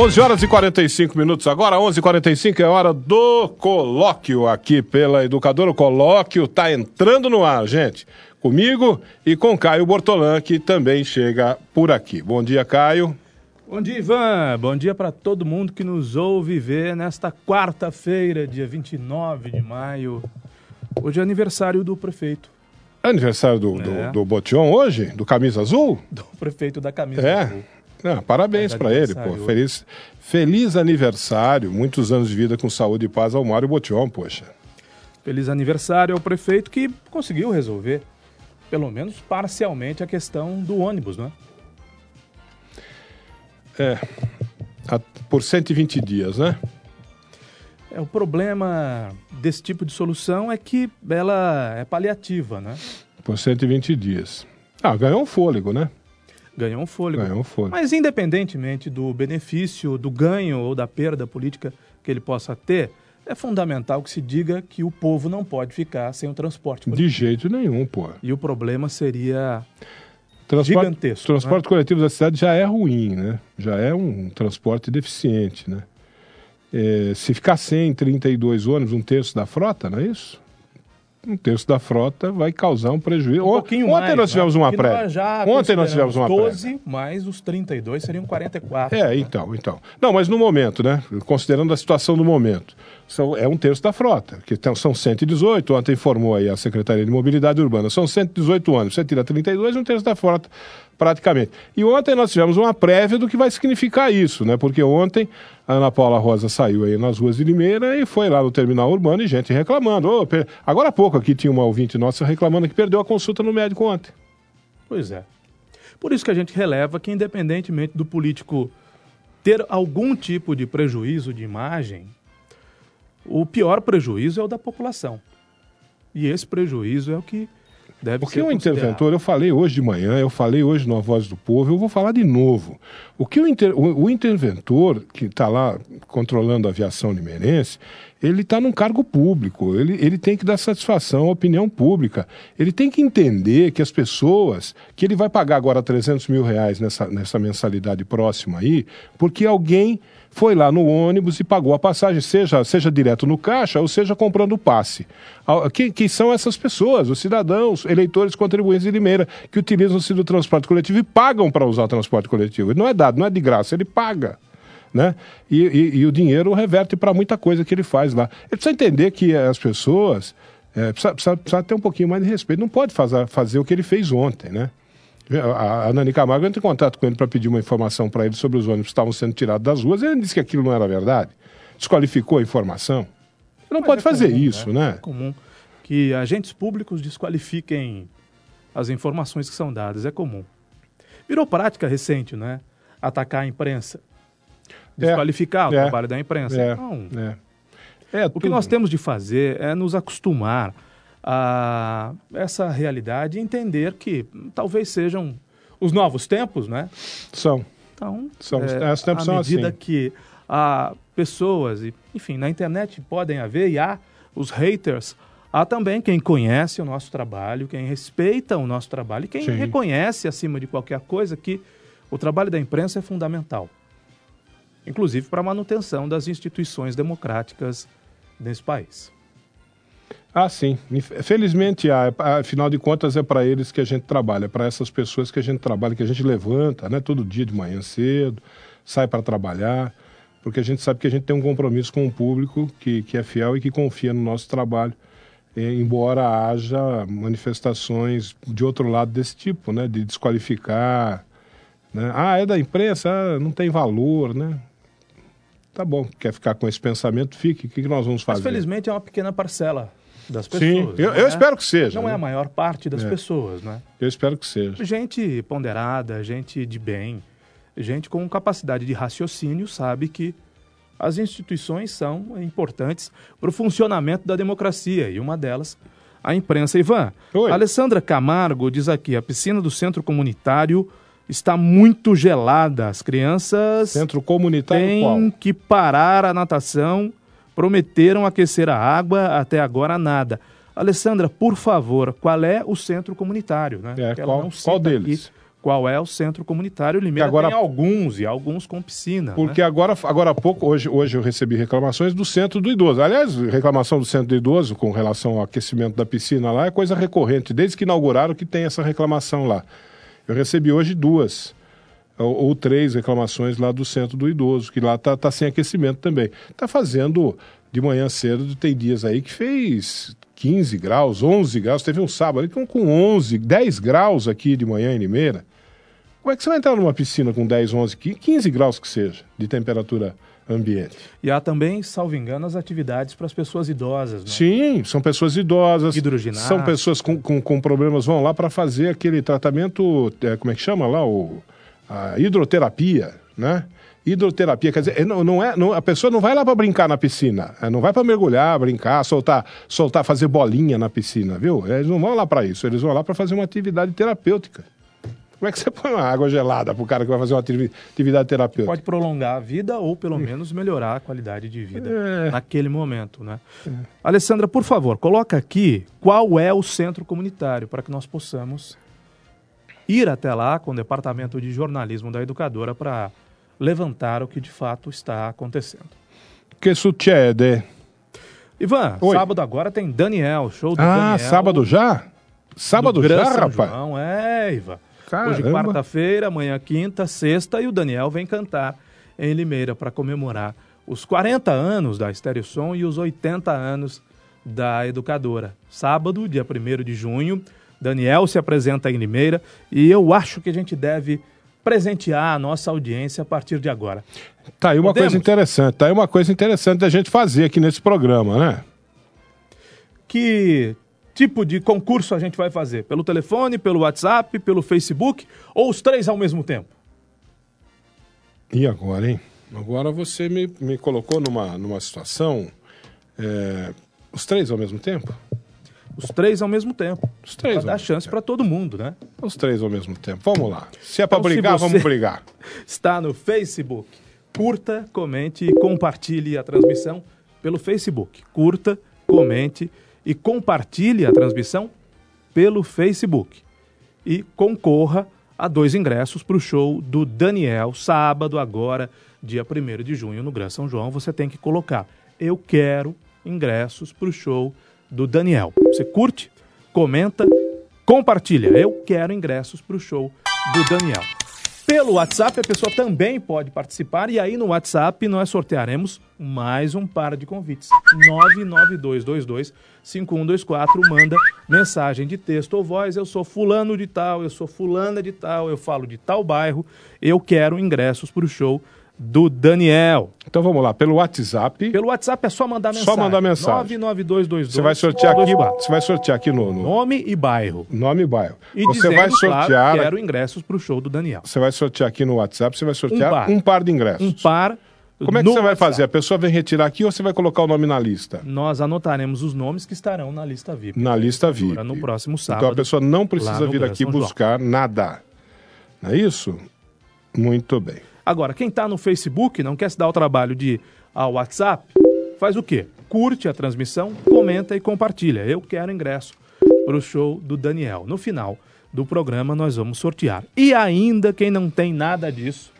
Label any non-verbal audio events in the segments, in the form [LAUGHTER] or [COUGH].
11 horas e 45 minutos agora, 11h45 é hora do colóquio aqui pela Educadora. O colóquio está entrando no ar, gente. Comigo e com Caio Bortolã, que também chega por aqui. Bom dia, Caio. Bom dia, Ivan. Bom dia para todo mundo que nos ouve ver nesta quarta-feira, dia 29 de maio. Hoje é aniversário do prefeito. Aniversário do, é. do, do Botion hoje? Do Camisa Azul? Do prefeito da Camisa é. Azul. Não, parabéns para ele, pô. Feliz, feliz aniversário, muitos anos de vida com saúde e paz ao Mário Botion, poxa. Feliz aniversário ao prefeito que conseguiu resolver, pelo menos parcialmente, a questão do ônibus, né? É, a, por 120 dias, né? É, o problema desse tipo de solução é que ela é paliativa, né? Por 120 dias. Ah, ganhou um fôlego, né? Ganhou um fôlego. Ganhou um fôlego. Mas independentemente do benefício, do ganho ou da perda política que ele possa ter, é fundamental que se diga que o povo não pode ficar sem o transporte coletivo. De jeito nenhum, pô. E o problema seria transporte, gigantesco. O transporte né? coletivo da cidade já é ruim, né? Já é um transporte deficiente, né? É, se ficar sem 32 ônibus, um terço da frota, não é isso? Um terço da frota vai causar um prejuízo. Um pouquinho Ontem mais, nós tivemos né? uma prévia. Ontem nós tivemos uma 12, prévia. mais os 32 seriam 44. É, né? então, então. Não, mas no momento, né? Considerando a situação do momento. São, é um terço da frota, que são 118, ontem informou aí a Secretaria de Mobilidade Urbana, são 118 ônibus, você tira 32, um terço da frota praticamente. E ontem nós tivemos uma prévia do que vai significar isso, né? Porque ontem a Ana Paula Rosa saiu aí nas ruas de Limeira e foi lá no terminal urbano e gente reclamando. Oh, per... Agora há pouco aqui tinha uma ouvinte nossa reclamando que perdeu a consulta no médico ontem. Pois é. Por isso que a gente releva que, independentemente do político ter algum tipo de prejuízo de imagem, o pior prejuízo é o da população. E esse prejuízo é o que Deve Porque o interventor, eu falei hoje de manhã, eu falei hoje no Voz do Povo, eu vou falar de novo. O que o, inter, o, o interventor, que está lá controlando a aviação limeirense, ele está num cargo público, ele, ele tem que dar satisfação à opinião pública. Ele tem que entender que as pessoas, que ele vai pagar agora 300 mil reais nessa, nessa mensalidade próxima aí, porque alguém foi lá no ônibus e pagou a passagem, seja, seja direto no caixa ou seja comprando o passe. Quem, quem são essas pessoas? Os cidadãos, eleitores, contribuintes de Limeira, que utilizam-se do transporte coletivo e pagam para usar o transporte coletivo. Não é dado, não é de graça, ele paga. Né? E, e, e o dinheiro reverte para muita coisa que ele faz lá. Ele precisa entender que as pessoas. É, precisa, precisa, precisa, ter um pouquinho mais de respeito. Não pode fazer, fazer o que ele fez ontem, né? A, a Nani Camargo entrou em contato com ele para pedir uma informação para ele sobre os ônibus que estavam sendo tirados das ruas. Ele disse que aquilo não era verdade. Desqualificou a informação. Ele não Mas pode é fazer comum, isso, né? né? É comum que agentes públicos desqualifiquem as informações que são dadas. É comum. Virou prática recente, né? Atacar a imprensa. É. Desqualificar é, o trabalho da imprensa. É, então, é. o que nós temos de fazer é nos acostumar a essa realidade e entender que talvez sejam os novos tempos, né? São. Então, são, é, os tempos à medida assim. que há pessoas, enfim, na internet podem haver e há os haters, há também quem conhece o nosso trabalho, quem respeita o nosso trabalho e quem Sim. reconhece, acima de qualquer coisa, que o trabalho da imprensa é fundamental, inclusive para a manutenção das instituições democráticas nesse país. Ah, sim. Felizmente, afinal de contas, é para eles que a gente trabalha, é para essas pessoas que a gente trabalha, que a gente levanta, né, todo dia de manhã cedo, sai para trabalhar, porque a gente sabe que a gente tem um compromisso com o público que, que é fiel e que confia no nosso trabalho, embora haja manifestações de outro lado desse tipo, né, de desqualificar, né? Ah, é da imprensa, ah, não tem valor, né? Tá bom, quer ficar com esse pensamento, fique. O que, que nós vamos fazer? Mas felizmente é uma pequena parcela das Sim, pessoas. eu, não eu é- espero que seja. Não é né? a maior parte das É. pessoas, né? Eu espero que seja. Gente ponderada, gente de bem, gente com capacidade de raciocínio sabe que as instituições são importantes para o funcionamento da democracia e uma delas a imprensa. Ivan, Oi. Alessandra Camargo diz aqui: a piscina do centro comunitário está muito gelada. As crianças Centro comunitário qual? têm que parar a natação. Prometeram aquecer a água, até agora nada. Alessandra, por favor, qual é o centro comunitário? Né? É, qual- qual deles? aqui Qual é o centro comunitário? Limeira agora- tem alguns, e alguns com piscina. Porque né? agora, agora há pouco, hoje, hoje eu recebi reclamações do centro do idoso. Aliás, reclamação do centro do idoso com relação ao aquecimento da piscina lá é coisa recorrente. Desde que inauguraram que tem essa reclamação lá. Eu recebi hoje duas ou, ou três reclamações lá do centro do idoso, que lá tá, tá sem aquecimento também. Tá fazendo de manhã cedo, tem dias aí que fez 15 graus, 11 graus. Teve um sábado com, com 11, 10 graus aqui de manhã em Limeira. Como é que você vai entrar numa piscina com 10, 11, 15 graus que seja de temperatura ambiente? E há também, salvo engano, as atividades para as pessoas idosas. Né? Sim, são pessoas idosas. Hidroginástica. São pessoas com, com, com problemas, vão lá para fazer aquele tratamento, é, como é que chama lá? O, a hidroterapia, né? Hidroterapia, quer dizer, é, não, não é, não- a pessoa não vai lá para brincar na piscina, é, não vai para mergulhar, brincar, soltar, soltar, fazer bolinha na piscina, viu? Eles não vão lá para isso, eles vão lá para fazer uma atividade terapêutica. Como é que você põe uma água gelada pro cara que vai fazer uma ativi- atividade terapêutica? Pode prolongar a vida ou, pelo menos, melhorar a qualidade de vida É. naquele momento. Né? Alessandra, por favor, coloca aqui qual é o centro comunitário para que nós possamos ir até lá com o departamento de jornalismo da educadora para levantar o que de fato está acontecendo. Que succede? Ivan, Oi. sábado agora tem Daniel, show do Ah, Daniel. sábado já? Sábado já, São rapaz? João, é, Ivan. Hoje Caramba. quarta-feira, amanhã quinta, sexta e o Daniel vem cantar em Limeira para comemorar os 40 anos da Estéreo Som e os 80 anos da Educadora. Sábado, dia 1 de junho, Daniel se apresenta em Limeira e eu acho que a gente deve presentear a nossa audiência a partir de agora. Tá aí uma Podemos? coisa interessante, tá aí uma coisa interessante da gente fazer aqui nesse programa, né? Que tipo de concurso a gente vai fazer? Pelo telefone, pelo WhatsApp, pelo Facebook ou os três ao mesmo tempo? E agora, hein? Agora você me, me colocou numa, numa situação. é, os três ao mesmo tempo? Os três ao mesmo tempo. Os três Para ao dar chance tempo. para todo mundo, né? Os três ao mesmo tempo. Vamos lá. Se é pra Então, brigar, vamos brigar. [LAUGHS] Está no Facebook. Curta, comente e compartilhe a transmissão pelo Facebook. Curta, comente e compartilhe a transmissão pelo Facebook. E concorra a dois ingressos para o show do Daniel, sábado agora, dia 1 de junho, no Gran São João. Você tem que colocar, eu quero ingressos para o show do Daniel. Você curte, comenta, compartilha. Eu quero ingressos para o show do Daniel. Pelo WhatsApp, a pessoa também pode participar e aí no WhatsApp nós sortearemos mais um par de convites. 992225124 manda mensagem de texto ou voz. Eu sou fulano de tal, eu sou fulana de tal, eu falo de tal bairro. Eu quero ingressos para o show do Daniel. Então vamos lá, pelo WhatsApp. Pelo WhatsApp é só mandar Só mensagem. mandar mensagem. 99222 Você vai sortear aqui, 124. você vai sortear aqui no, no Nome e bairro. nome e bairro. E você dizendo, vai claro, sortear, quero ingressos para o show do Daniel. você vai sortear aqui no WhatsApp, você vai sortear Um par. um par de ingressos. Um par. Como é que no você vai WhatsApp. fazer? A pessoa vem retirar aqui ou você vai colocar o nome na lista? Nós anotaremos os nomes que estarão na lista VIP. Na lista VIP. No próximo sábado. Então a pessoa não precisa vir aqui buscar nada. Não é isso? Muito bem. Agora, quem está no Facebook, não quer se dar o trabalho de ao WhatsApp, faz o quê? Curte a transmissão, comenta e compartilha. Eu quero ingresso para o show do Daniel. No final do programa, nós vamos sortear. E ainda, quem não tem nada disso,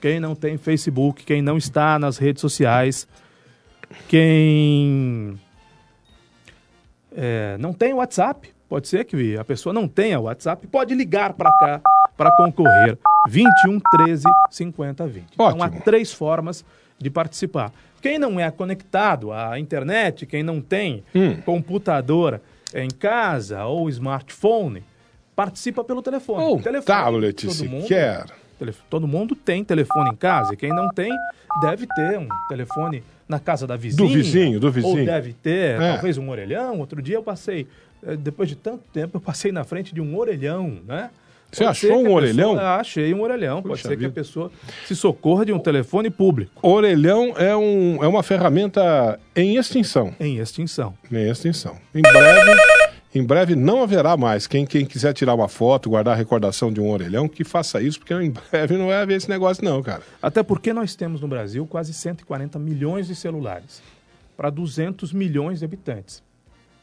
quem não tem Facebook, quem não está nas redes sociais, quem é, não tem WhatsApp, pode ser que a pessoa não tenha WhatsApp, pode ligar para cá para concorrer. 21 13 50 20. Então há Ótimo. três formas de participar. Quem não é conectado à internet, quem não tem Hum. computador em casa ou smartphone, participa pelo telefone. Ou telefone, tablet, todo se mundo- quer. Todo mundo tem telefone em casa. E quem não tem, deve ter um telefone na casa da vizinha. Do vizinho, do vizinho. Ou deve ter, É. talvez, um orelhão. Outro dia eu passei, eh, depois de tanto tempo, eu passei na frente de um orelhão, né? Você Pode achou um pessoa- orelhão? Ah, achei um orelhão. Pode Puxa ser que a vida. pessoa se socorra de um telefone público Orelhão é, um, é uma ferramenta em extinção. em extinção. Em extinção. Em breve, em breve não haverá mais. Quem, quem quiser tirar uma foto, guardar a recordação de um orelhão, que faça isso, porque em breve não vai haver esse negócio, não, cara. Até porque nós temos no Brasil quase 140 milhões de celulares para 200 milhões de habitantes.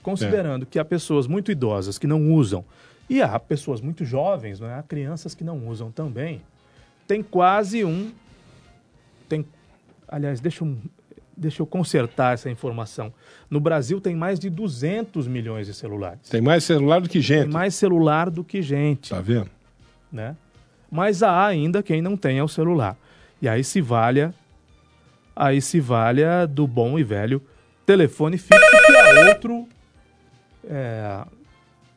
Considerando que há pessoas muito idosas que não usam e há pessoas muito jovens, não é? há crianças que não usam também, tem quase um. Tem, aliás, deixa eu, deixa eu consertar essa informação. No Brasil tem mais de 200 milhões de celulares. Tem mais celular do que Tem gente. mais celular do que gente Tá vendo? né? Mas há ainda quem não tenha o celular. E aí se valha, aí se valha do bom e velho telefone fixo, que é outro é,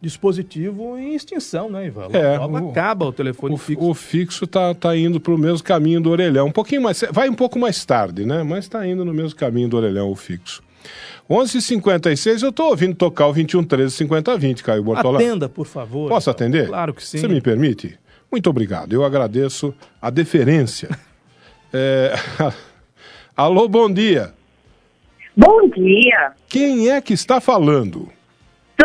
dispositivo em extinção, né, Ivan? É, logo o- acaba o telefone O, fixo. o fixo tá, tá indo pro mesmo caminho do orelhão. Um pouquinho mais. Vai um pouco mais tarde, né? Mas tá indo no mesmo caminho do orelhão, o fixo. 11h56, eu tô ouvindo tocar o 2113 5020, Caio Bortolã. Atenda, por favor. Posso Ivan. atender? Claro que sim. Você me permite? Muito obrigado. Eu agradeço a deferência. [LAUGHS] É, [LAUGHS] Alô, bom dia. Bom dia. Quem é que está falando?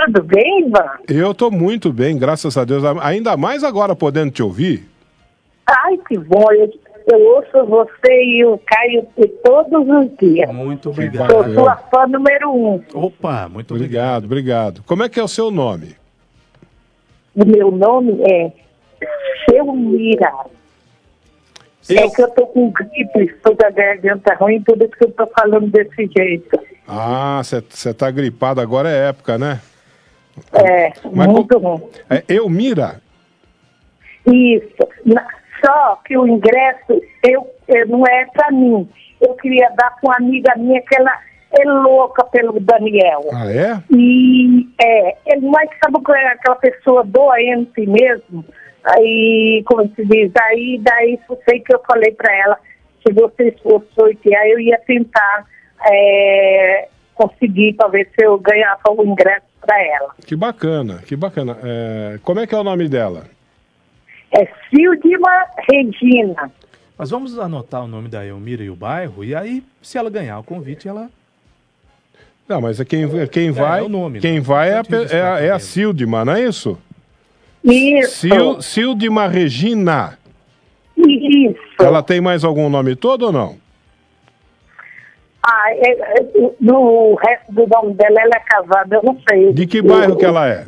Tudo bem, Ivan? Eu estou muito bem, graças a Deus. Ainda mais agora podendo te ouvir. Ai, que bom. Eu, eu ouço você e o Caio todos os dias. Muito obrigado. Sou sua fã número um. Opa, muito Obrigado, obrigado. obrigado. Como é que é o seu nome? O meu nome é Selmira. É que eu tô com gripe, estou da garganta ruim, por isso que eu tô falando desse jeito. Ah, você está gripado, agora é época, né? É, Mas muito co- ruim. É Elmira. Isso. Só que o ingresso eu, eu- não é para mim. Eu queria dar para uma amiga minha que ela é louca pelo Daniel. Ah, é? E é, ele mais sabe que é aquela pessoa doente mesmo. Aí, como se diz, aí daí foi que eu falei para ela, se você esforçou e que aí eu ia tentar é, conseguir para ver se eu ganhava o ingresso para ela. Que bacana, que bacana. É, como é que é o nome dela? É Sildima Regina. Mas vamos anotar o nome da Elmira e o bairro, e aí, se ela ganhar o convite, ela Não, mas é quem, quem vai. é o nome, quem né? vai é a, é a, é a destacado Sildima, não é isso? Isso. Sil, Sildima Regina. Isso. Ela tem mais algum nome todo ou não? Ah, é, é, no resto do nome dela, ela é casada, eu não sei. De que bairro que ela é?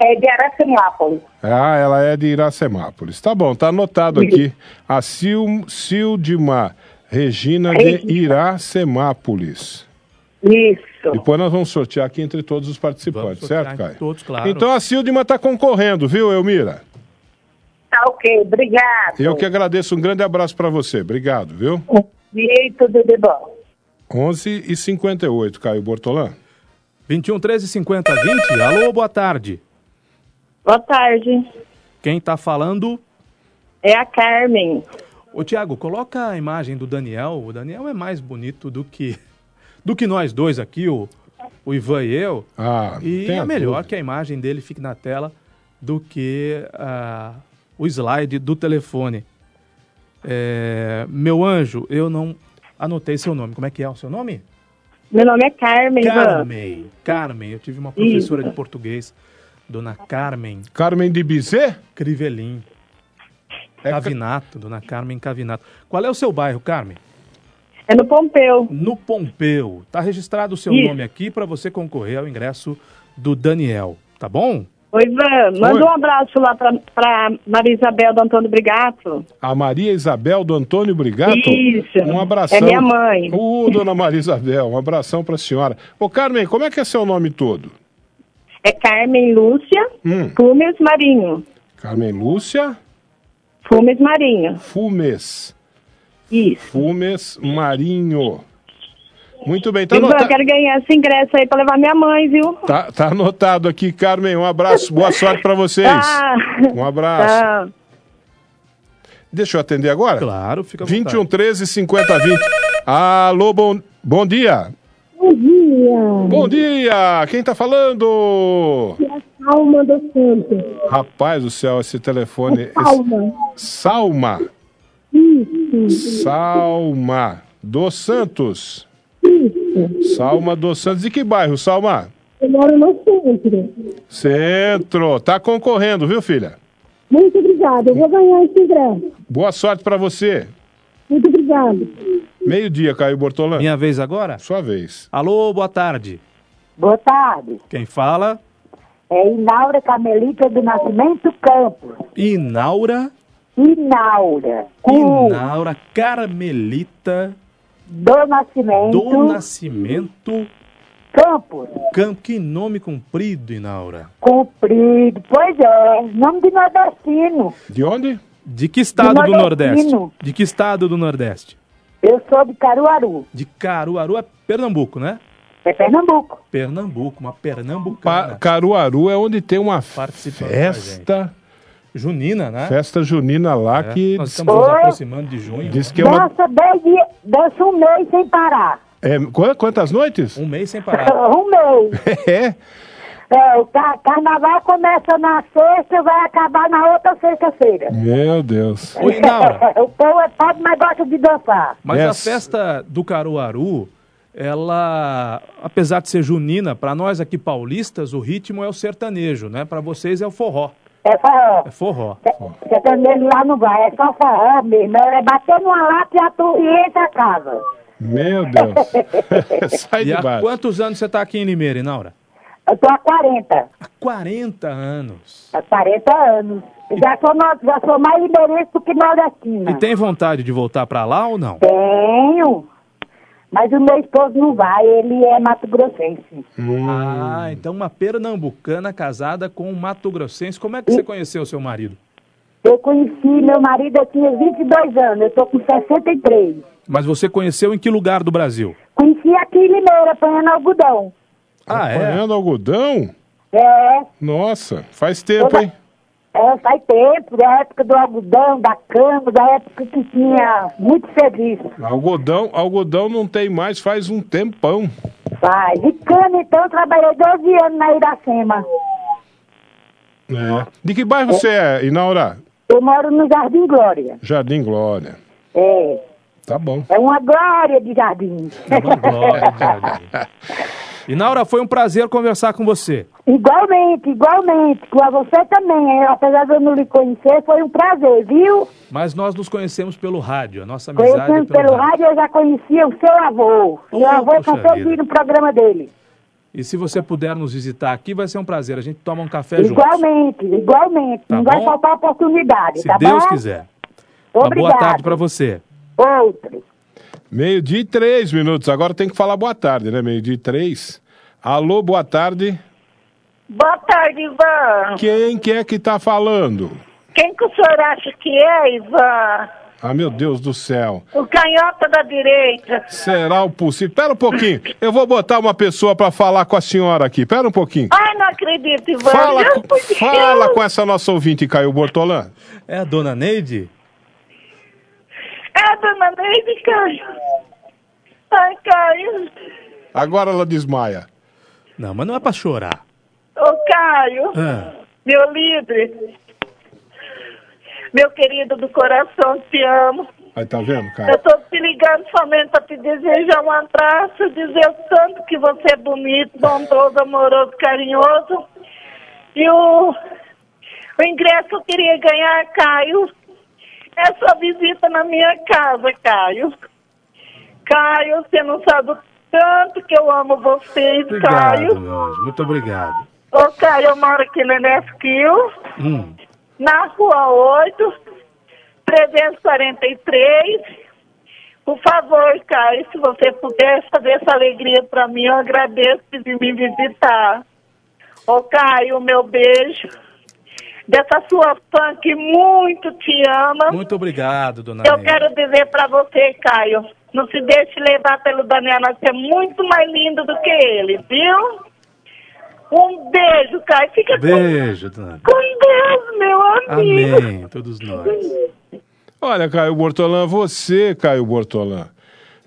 É de Aracemápolis. Ah, ela é de Iracemápolis. Tá bom, tá anotado aqui. A Sil, Sildima Regina de. Iracemápolis. Isso. Depois nós vamos sortear aqui entre todos os participantes, certo, entre Caio? todos, claro. Então a Sildima está concorrendo, viu, Elmira? Tá ok, obrigado. Eu que agradeço. Um grande abraço para você. Obrigado, viu? E tudo de bom. 11 e 58, Caio Bortolã. 21 13 50 20. Alô, boa tarde. Boa tarde. Quem tá falando? É a Carmen. Ô, Tiago, coloca a imagem do Daniel. O Daniel é mais bonito do que do que nós dois aqui, o, o Ivan e eu. Ah, E é melhor dúvida. que a imagem dele fique na tela do que ah, o slide do telefone. É, meu anjo, eu não anotei seu nome. Como é que é o seu nome? Meu nome é Carmen. Ivan. Carmen. Carmen, eu tive uma professora Isso. de português, dona Carmen Carmen de Bizet? Crivelin. É ca- Cavinato, dona Carmen Cavinato. Qual é o seu bairro, Carmen? É no Pompeu. No Pompeu. Tá registrado o seu Isso. nome aqui para você concorrer ao ingresso do Daniel, tá bom? Oi, Ivan. Manda Oi. um abraço lá pra Maria Isabel do Antônio Brigato. A Maria Isabel do Antônio Brigato? Isso. Um abração. É minha mãe. Ô, dona Maria Isabel, um abração para a senhora. Ô, Carmen, como é que é seu nome todo? É Carmen Lúcia Hum. Fumes Marinho. Carmen Lúcia Fumes Marinho. Fumes. Isso. Fumes Marinho. Muito bem, tá, Ivan, anota- eu quero ganhar esse ingresso aí pra levar minha mãe, viu? tá, tá anotado aqui, Carmen. Um abraço, boa [LAUGHS] sorte para vocês. Ah, Um abraço. tá. Deixa eu atender agora? Claro, fica à 21 vontade. 13 50 20. Alô, bom, bom dia. Bom dia, Bom dia. Quem tá falando? Alma do Santo. Rapaz do céu, esse telefone. esse- Alma. Salma. Isso, Salma dos Santos. Isso. Salma dos Santos. De que bairro, Salma? Eu moro no centro. Centro. Tá concorrendo, viu, filha? Muito obrigada. Eu vou ganhar esse ingresso. Boa sorte pra você. Muito obrigada. Meio-dia, Caio Bortolã. Minha vez agora? Sua vez. Alô, boa tarde. Boa tarde. Quem fala? É Inaura Carmelita do Nascimento Campos. Inaura. Inaura. Inaura Carmelita do Nascimento do Nascimento Campos. Campo. Que nome comprido, Inaura. Comprido. Pois é, nome de nordestino. De onde? De que estado do Nordestino. Nordeste? De que estado do Nordeste? Eu sou de Caruaru. De Caruaru é Pernambuco, né? É Pernambuco. Pernambuco, uma Pa pernambucana. Caruaru é onde tem uma festa, Junina, né? festa junina lá É, que Nós estamos nos Oi? aproximando de junho. diz que é uma... Dança dez dias, dança um mês sem parar. É, qu- quantas noites? Um mês sem parar. [LAUGHS] Um mês. [LAUGHS] É. É, o ca- carnaval começa na sexta e vai acabar na outra sexta-feira. Meu Deus. Inaura, [LAUGHS] o povo é pobre, mas gosta de dançar. mas Yes. a festa do Caruaru, ela, apesar de ser junina, para nós aqui paulistas, o ritmo é o sertanejo, né? Para vocês é o forró. É forró. É forró. Sertanejo lá não vai, é só forró mesmo. É bater numa lata e, atu- e entra a casa. Meu Deus. [LAUGHS] Sai E de há baixo. quantos anos você está aqui em Limeira, Inaura? Eu tô há 40. Há 40 anos. Há 40 anos. Já sou, no- já sou mais liberense do que nordestina. E tem vontade de voltar para lá ou não? Tenho. Mas o meu esposo não vai, ele é Mato Grossense. Ah, então uma pernambucana casada com um Mato Grossense. Como é que você conheceu seu marido? Eu conheci meu marido, eu tinha 22 anos, eu tô com 63. Mas você conheceu em que lugar do Brasil? Conheci aqui em Limeira, apanhando algodão. Ah, é? Apanhando algodão? É, Nossa, faz tempo, hein? É, faz tempo, da época do algodão, da cama, da época que tinha muito serviço. Algodão, algodão não tem mais faz um tempão. Faz. E cana, então, eu trabalhei 12 anos na Iracema. É. De que bairro você é, Inaura? Eu moro no Jardim Glória. Jardim Glória. É, Tá bom. é uma glória de jardim. Glória de Jardim. [LAUGHS] Inaura, foi um prazer conversar com você. igualmente, igualmente. Com você também. Apesar de eu não lhe conhecer, foi um prazer, viu? Mas nós nos conhecemos pelo rádio, a nossa amizade é Conhecendo pelo, pelo rádio. rádio, eu já conhecia o seu avô. Oh, Meu avô puxa cansou de ir no programa dele. E se você puder nos visitar aqui, vai ser um prazer. A gente toma um café juntos. Igualmente, igualmente. Tá não bom? vai faltar oportunidade, Se tá Deus bom? quiser. Uma Obrigado. boa tarde para você. Outro. Meio-dia e três minutos. Agora tem que falar boa tarde, né? Meio-dia e três. Alô, boa tarde. Boa tarde, Ivan. Quem que é que tá falando? Quem que o senhor acha que é, Ivan? Ah, meu Deus do céu. O canhota da direita. Será o possível? Pera um pouquinho. Eu vou botar uma pessoa pra falar com a senhora aqui. Pera um pouquinho. Ai, não acredito, Ivan. Fala, com, fala com essa nossa ouvinte, Caio Bortolã. É a dona Neide? A dona Neide, Caio. Ai, Caio. Agora ela desmaia. Não, mas não é para chorar. Ô, Caio. Ah, Meu líder. Meu querido do coração, te amo. Aí tá vendo, Eu Caio? tô te ligando somente pra te desejar um abraço, dizer o tanto que você é bonito, bondoso, amoroso, carinhoso. E o, o ingresso que eu queria ganhar, Caio, sua visita na minha casa, Caio. Caio, você não sabe o tanto que eu amo vocês, obrigado, Caio. meu anjo. Muito obrigado. Ô, Caio, eu moro aqui na Nesquil, Hum, na rua 8, 343. Por favor, Caio, se você puder fazer essa alegria para mim, eu agradeço de me visitar. Ô, Caio, meu beijo. Dessa sua fã que muito te ama. muito obrigado, dona Eu Neide. quero dizer para você, Caio, não se deixe levar pelo Daniel, você é muito mais lindo do que ele, viu? Um beijo, Caio. Fica com- Beijo, dona Neide. com Deus, meu amigo. Amém, todos nós. Olha, Caio Bortolã, você, Caio Bortolã,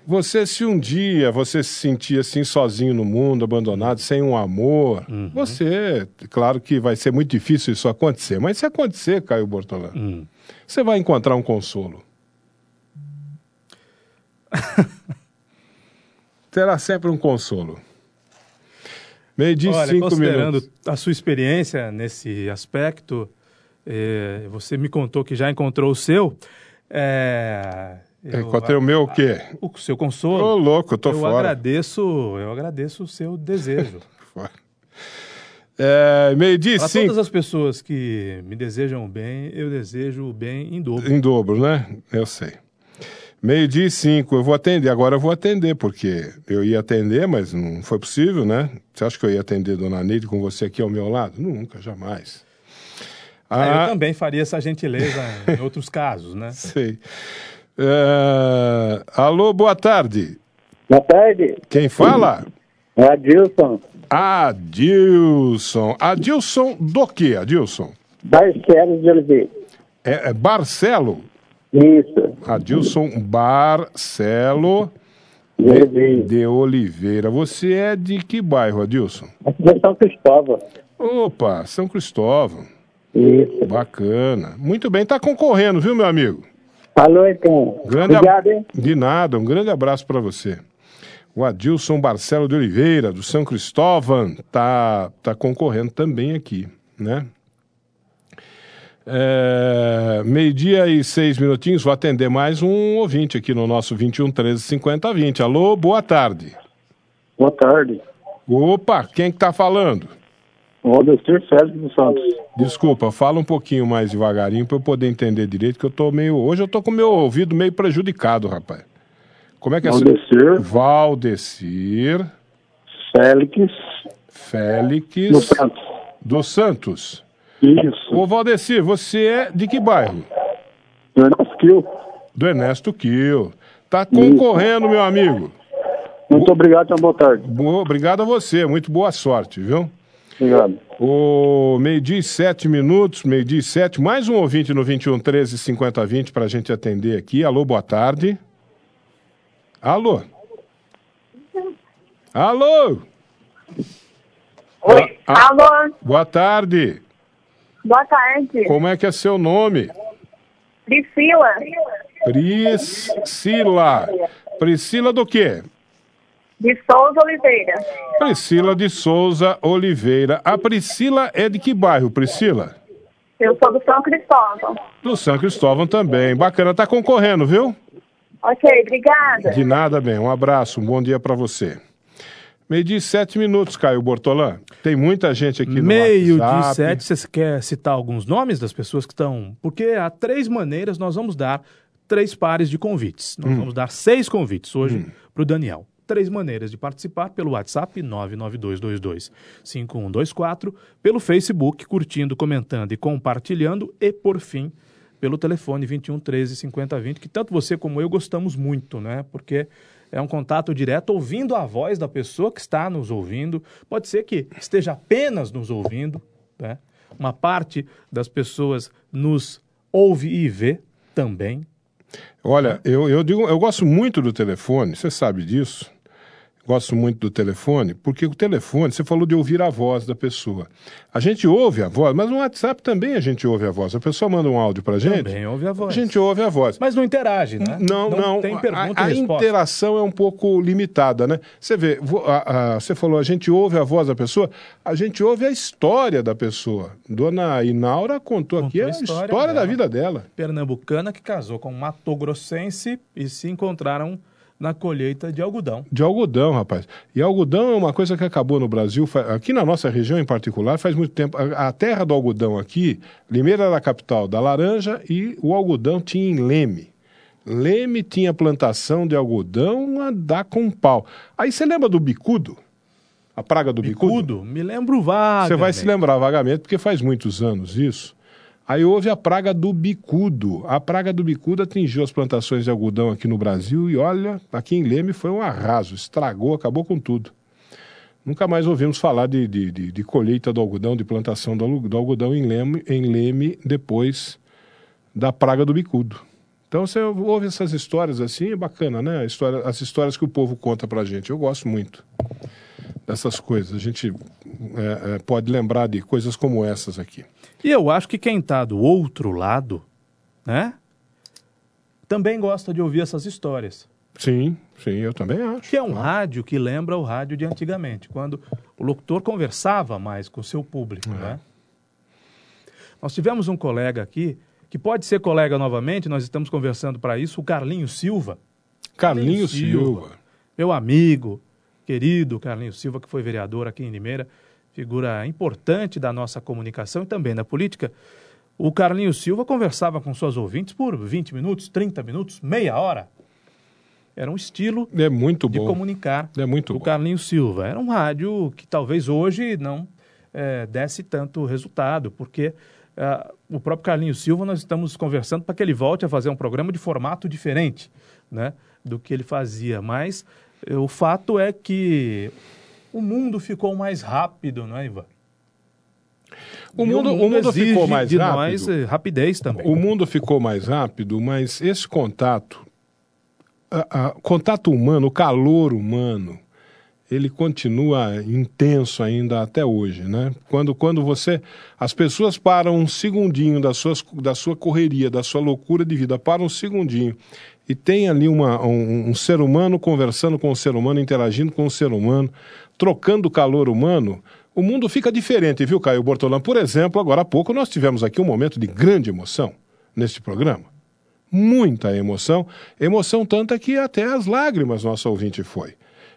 você se um dia você se sentir assim sozinho no mundo, abandonado, sem um amor, uhum. você, claro que vai ser muito difícil isso acontecer, mas se acontecer, Caio Bortolã, uhum. você vai encontrar um consolo. [LAUGHS] Terá sempre um consolo. Meio de Olha, cinco considerando minutos. a sua experiência nesse aspecto, eh, você me contou que já encontrou o seu. É, Encontrei o meu o quê? O seu consolo. Ô, louco, eu tô eu fora. Agradeço, eu agradeço o seu desejo. [LAUGHS] é, meio dia Para todas as pessoas que me desejam bem, eu desejo o bem em dobro. Em dobro, né? Eu sei. Meio-dia e cinco, eu vou atender. Agora eu vou atender, porque eu ia atender, mas não foi possível, né? Você acha que eu ia atender Dona Neide com você aqui ao meu lado? Nunca, jamais. Ah, eu também faria essa gentileza em outros casos, né? [LAUGHS] Sei. Uh, alô, boa tarde. Boa tarde. Quem fala? É Adilson. Adilson. Adilson do que, Adilson? Barcelo de Oliveira. É, é Barcelo? Isso. Adilson Barcelo de, de, Oliveira. Você é de que bairro, Adilson? Aqui de São Cristóvão. Opa, São Cristóvão. Isso. Bacana. Muito bem, tá concorrendo, viu, meu amigo? Alô, então. Grande Obrigado, hein? De nada, um grande abraço para você. O Adilson Barcelo de Oliveira, do São Cristóvão, tá, tá concorrendo também aqui, né? É, Meio-dia e seis minutinhos, vou atender mais um ouvinte aqui no nosso 21 13 50 20. Alô, boa tarde. Boa tarde. Opa, quem que tá falando? O Aldecir Félix dos Santos. Desculpa, fala um pouquinho mais devagarinho para eu poder entender direito, que eu tô meio. Hoje eu tô com o meu ouvido meio prejudicado, rapaz. Como é que é Valdecir. Valdecir. Félix. Félix. Dos Santos. Dos Santos. Isso. Ô Valdecir, você é de que bairro? Do Ernesto Kiel. Do Ernesto Kiel. Tá concorrendo, Isso. meu amigo. Muito obrigado, uma boa tarde. Boa, obrigado a você, muito boa sorte, viu? Obrigado. O meio-dia e sete minutos, meio-dia e sete, mais um ouvinte no 21 13 50 20 para a gente atender aqui. Alô, boa tarde. Alô? Alô? Oi, ah, alô? Boa tarde. Boa tarde. Como é que é seu nome? Priscila. Priscila. Priscila do quê? De Souza Oliveira. Priscila de Souza Oliveira. A Priscila é de que bairro, Priscila? Eu sou do São Cristóvão. Do São Cristóvão também. Bacana, tá concorrendo, viu? Ok, obrigada. De nada, bem. Um abraço, um bom dia para você. Meio de sete minutos, Caio Bortolã. Tem muita gente aqui no Meio WhatsApp. de sete, você quer citar alguns nomes das pessoas que estão... Porque há três maneiras nós vamos dar três pares de convites. Nós hum. vamos dar seis convites hoje hum. para o Daniel três maneiras de participar: pelo WhatsApp 992225124, pelo Facebook, curtindo, comentando e compartilhando, e por fim, pelo telefone 21 13 50 20, que tanto você como eu gostamos muito, né? Porque é um contato direto, ouvindo a voz da pessoa que está nos ouvindo. Pode ser que esteja apenas nos ouvindo, né? Uma parte das pessoas nos ouve e vê também. Olha, eu, eu digo, eu gosto muito do telefone, você sabe disso gosto muito do telefone, porque o telefone, você falou de ouvir a voz da pessoa. A gente ouve a voz, mas no WhatsApp também a gente ouve a voz. A pessoa manda um áudio pra gente. Também ouve a voz. A gente ouve a voz. Mas não interage, né? Não, não. não tem pergunta a, a interação é um pouco limitada, né? Você vê, a, a, você falou, a gente ouve a voz da pessoa, a gente ouve a história da pessoa. Dona Inaura contou, contou aqui a história, história da vida dela. Pernambucana que casou com um matogrossense e se encontraram na colheita de algodão. De algodão, rapaz. E algodão é uma coisa que acabou no Brasil, aqui na nossa região em particular, faz muito tempo. A, terra do algodão aqui, Limeira era a capital da laranja e o algodão tinha em Leme. Leme tinha plantação de algodão a dar com pau. Aí você lembra do bicudo? A praga do bicudo? Bicudo? Me lembro vagamente. Você vai se lembrar vagamente, porque faz muitos anos isso. Aí houve a praga do bicudo. A praga do bicudo atingiu as plantações de algodão aqui no Brasil e olha, aqui em Leme foi um arraso, estragou, acabou com tudo. Nunca mais ouvimos falar de, de, de, de colheita do algodão, de plantação do, do algodão em Leme, em Leme depois da praga do bicudo. Então você ouve essas histórias assim, é bacana, né? História, as histórias que o povo conta pra gente. Eu gosto muito dessas coisas. A gente é, é, pode lembrar de coisas como essas aqui. E eu acho que quem está do outro lado, né? Também gosta de ouvir essas histórias. Sim, sim, eu também acho. Que é um rádio que lembra o rádio de antigamente, quando o locutor conversava mais com o seu público, É. né? Nós tivemos um colega aqui, que pode ser colega novamente, nós estamos conversando para isso, o Carlinho Silva. Carlinho Silva. Meu amigo, querido Carlinho Silva, que foi vereador aqui em Limeira, figura importante da nossa comunicação e também da política. O Carlinho Silva conversava com suas ouvintes por 20 minutos, 30 minutos, meia hora. Era um estilo É muito de bom. comunicar É muito do bom. Carlinho Silva. Era um rádio que talvez hoje não eh, desse tanto resultado, porque ah, o próprio Carlinho Silva nós estamos conversando para que ele volte a fazer um programa de formato diferente né, do que ele fazia. Mas o fato é que o mundo ficou mais rápido, não é, Ivan? O mundo, o mundo exige ficou mais de rápido. nós eh, rapidez também. O mundo ficou mais rápido, mas esse contato, a- a- contato humano, o calor humano, ele continua intenso ainda até hoje, né? Quando, quando você, as pessoas param um segundinho das suas, da sua correria, da sua loucura de vida, param um segundinho e tem ali uma, um, um ser humano conversando com o ser humano, interagindo com o ser humano, trocando calor humano, o mundo fica diferente, viu, Caio Bortolã? Por exemplo, agora há pouco nós tivemos aqui um momento de grande emoção neste programa. Muita emoção, emoção tanta que até as lágrimas nosso ouvinte foi.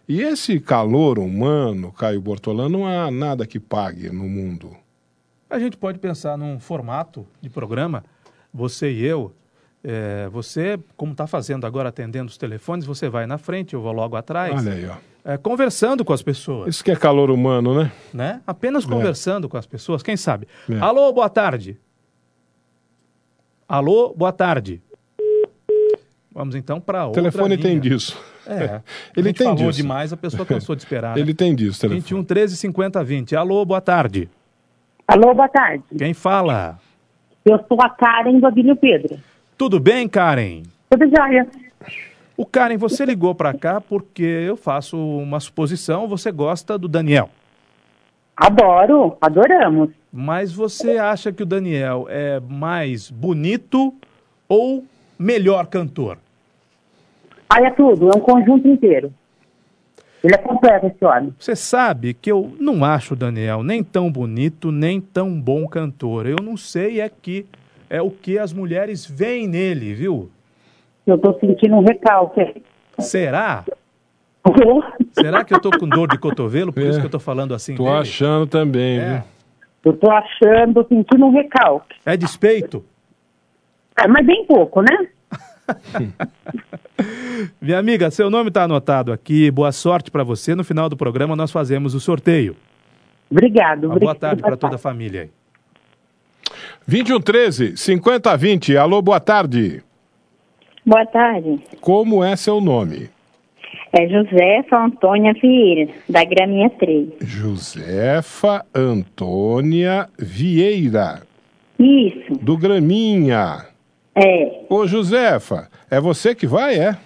E esse calor humano, Caio Bortolã, não há nada que pague no mundo. A gente pode pensar num formato de programa, você e eu. Eh, você, como está fazendo agora, atendendo os telefones, você vai na frente, eu vou logo atrás. Olha aí, ó. eh, conversando com as pessoas, Isso que é calor humano, né? né? Apenas conversando com as pessoas, quem sabe? É. Alô, boa tarde. Alô, boa tarde. Vamos então para O outra telefone tem linha. disso. É. [LAUGHS] Ele a gente tem falou disso. demais, a pessoa cansou de esperar. Ele né? tem disso, telefone. 21 13 50 20. Alô, boa tarde. Alô, boa tarde. Quem fala? Eu sou a Karen do Abílio Pedro. Tudo bem, Karen? Tudo jóia? O Karen, você ligou para cá porque eu faço uma suposição, você gosta do Daniel. Adoro, adoramos. Mas você acha que o Daniel é mais bonito ou melhor cantor? Aí é tudo, é um conjunto inteiro. Ele é completo, esse homem. Você sabe que eu não acho o Daniel nem tão bonito, nem tão bom cantor. Eu não sei é que é o que as mulheres veem nele, viu? Eu tô sentindo um recalque. Será? Será que eu tô com dor de cotovelo? Por isso que eu tô falando assim Tô dele? achando também, É. viu? Eu tô achando, tô sentindo um recalque. É despeito? É, mas bem pouco, né? [LAUGHS] Minha amiga, seu nome está anotado aqui. Boa sorte para você. No final do programa nós fazemos o sorteio. Obrigado. Uma boa tarde para toda a família aí. 2113 5020. Alô, boa tarde. Boa tarde. Como é seu nome? É Josefa Antônia Vieira, da Graminha 3. Josefa Antônia Vieira, Isso, do Graminha. é. Ô, Josefa, é você que vai, é?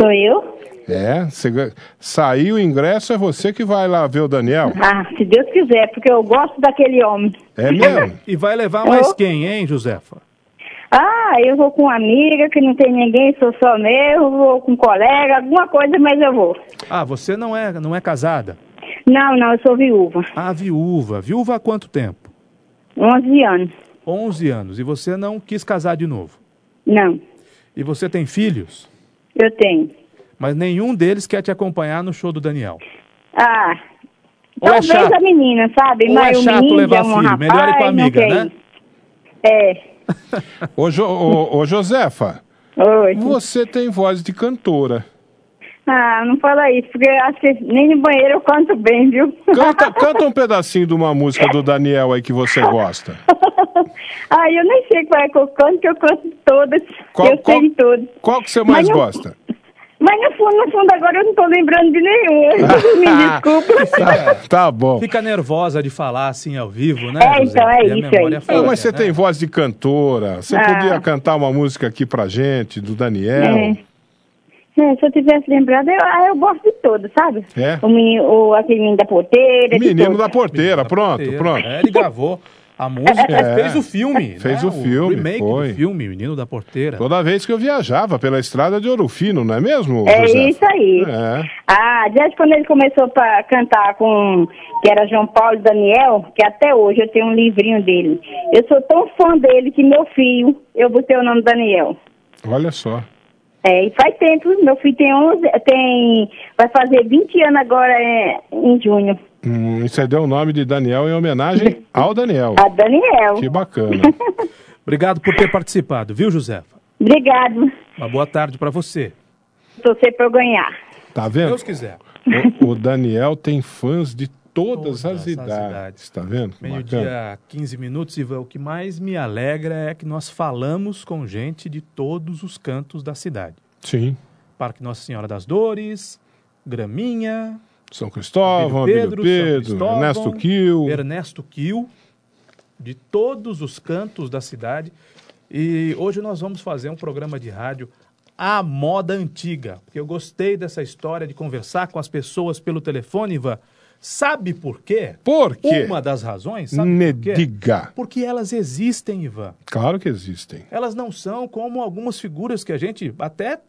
Sou eu? É, você ga- saiu o ingresso, é você que vai lá ver o Daniel. Ah, se Deus quiser, porque eu gosto daquele homem. É mesmo? E vai levar mais Eu? quem, hein, Josefa? Ah, eu vou com uma amiga que não tem ninguém, sou só meu, vou com um colega, alguma coisa, mas eu vou. Ah, você não é, não é casada? Não, não, eu sou viúva. Ah, viúva. Viúva há quanto tempo? 11 anos. 11 anos. E você não quis casar de novo? Não, E você tem filhos? eu tenho. Mas nenhum deles quer te acompanhar no show do Daniel. Ah, Ou é talvez chato? a menina, sabe? Ou mas é o chato menino levar é um filho? rapaz, Melhor ir com a amiga, né? É. Ô, Jo- ô, ô, Josefa, Oi. você tem voz de cantora. Ah, não fala isso, porque eu acho que nem no banheiro eu canto bem, viu? Canta, [LAUGHS] canta um pedacinho de uma música do Daniel aí que você gosta. [LAUGHS] ah, eu nem sei qual é que eu canto, que eu canto todas. Qual- eu qual- sei todas. Qual que você mais Mas gosta? Mas no fundo, no fundo, agora eu não tô lembrando de nenhum. [LAUGHS] Me desculpa. [LAUGHS] Tá, tá bom. Fica nervosa de falar assim ao vivo, né? É, José? então, é a isso aí. Ah, mas você falha, tem né? voz de cantora. Você Ah. podia cantar uma música aqui pra gente, do Daniel. É. É, se eu tivesse lembrado, eu, ah, eu gosto de todos, sabe? É? O, menino, o aquele menino da porteira. Menino da porteira, pronto, Porteiro. pronto. É, ele gravou a música, É. fez o filme. Fez né? o filme, remake foi. do filme, Menino da Porteira. Toda vez que eu viajava pela estrada de Ouro Fino, não é mesmo? É José? isso aí. É. Ah, desde quando ele começou a cantar com. que era João Paulo e Daniel, que até hoje eu tenho um livrinho dele. Eu sou tão fã dele que meu filho, eu botei o nome Daniel. Olha só. É, e faz tempo, meu filho tem 11, tem, vai fazer 20 anos agora é, em junho. Hum, você deu o nome de Daniel em homenagem ao Daniel. [LAUGHS] A Daniel. Que bacana. [LAUGHS] Obrigado por ter participado, viu, Josefa? Obrigado. Uma boa tarde pra você. Torcer eu ganhar. Tá vendo? Deus quiser. O, o Daniel tem fãs de todas, Todas as as idades. idades. Tá vendo? Meio-dia, 15 minutos, Ivan. O que mais me alegra é que nós falamos com gente de todos os cantos da cidade. Sim. Parque Nossa Senhora das Dores, Graminha, São Cristóvão, Pedro, Pedro, Cristóvão, Ernesto Kiel. Ernesto Kiel, de todos os cantos da cidade. E hoje nós vamos fazer um programa de rádio à moda antiga, porque eu gostei dessa história de conversar com as pessoas pelo telefone, Ivan. Sabe por quê? Por quê? Uma das razões, sabe Me por quê? diga. Porque elas existem, Ivan. Claro que existem. Elas não são como algumas figuras que a gente até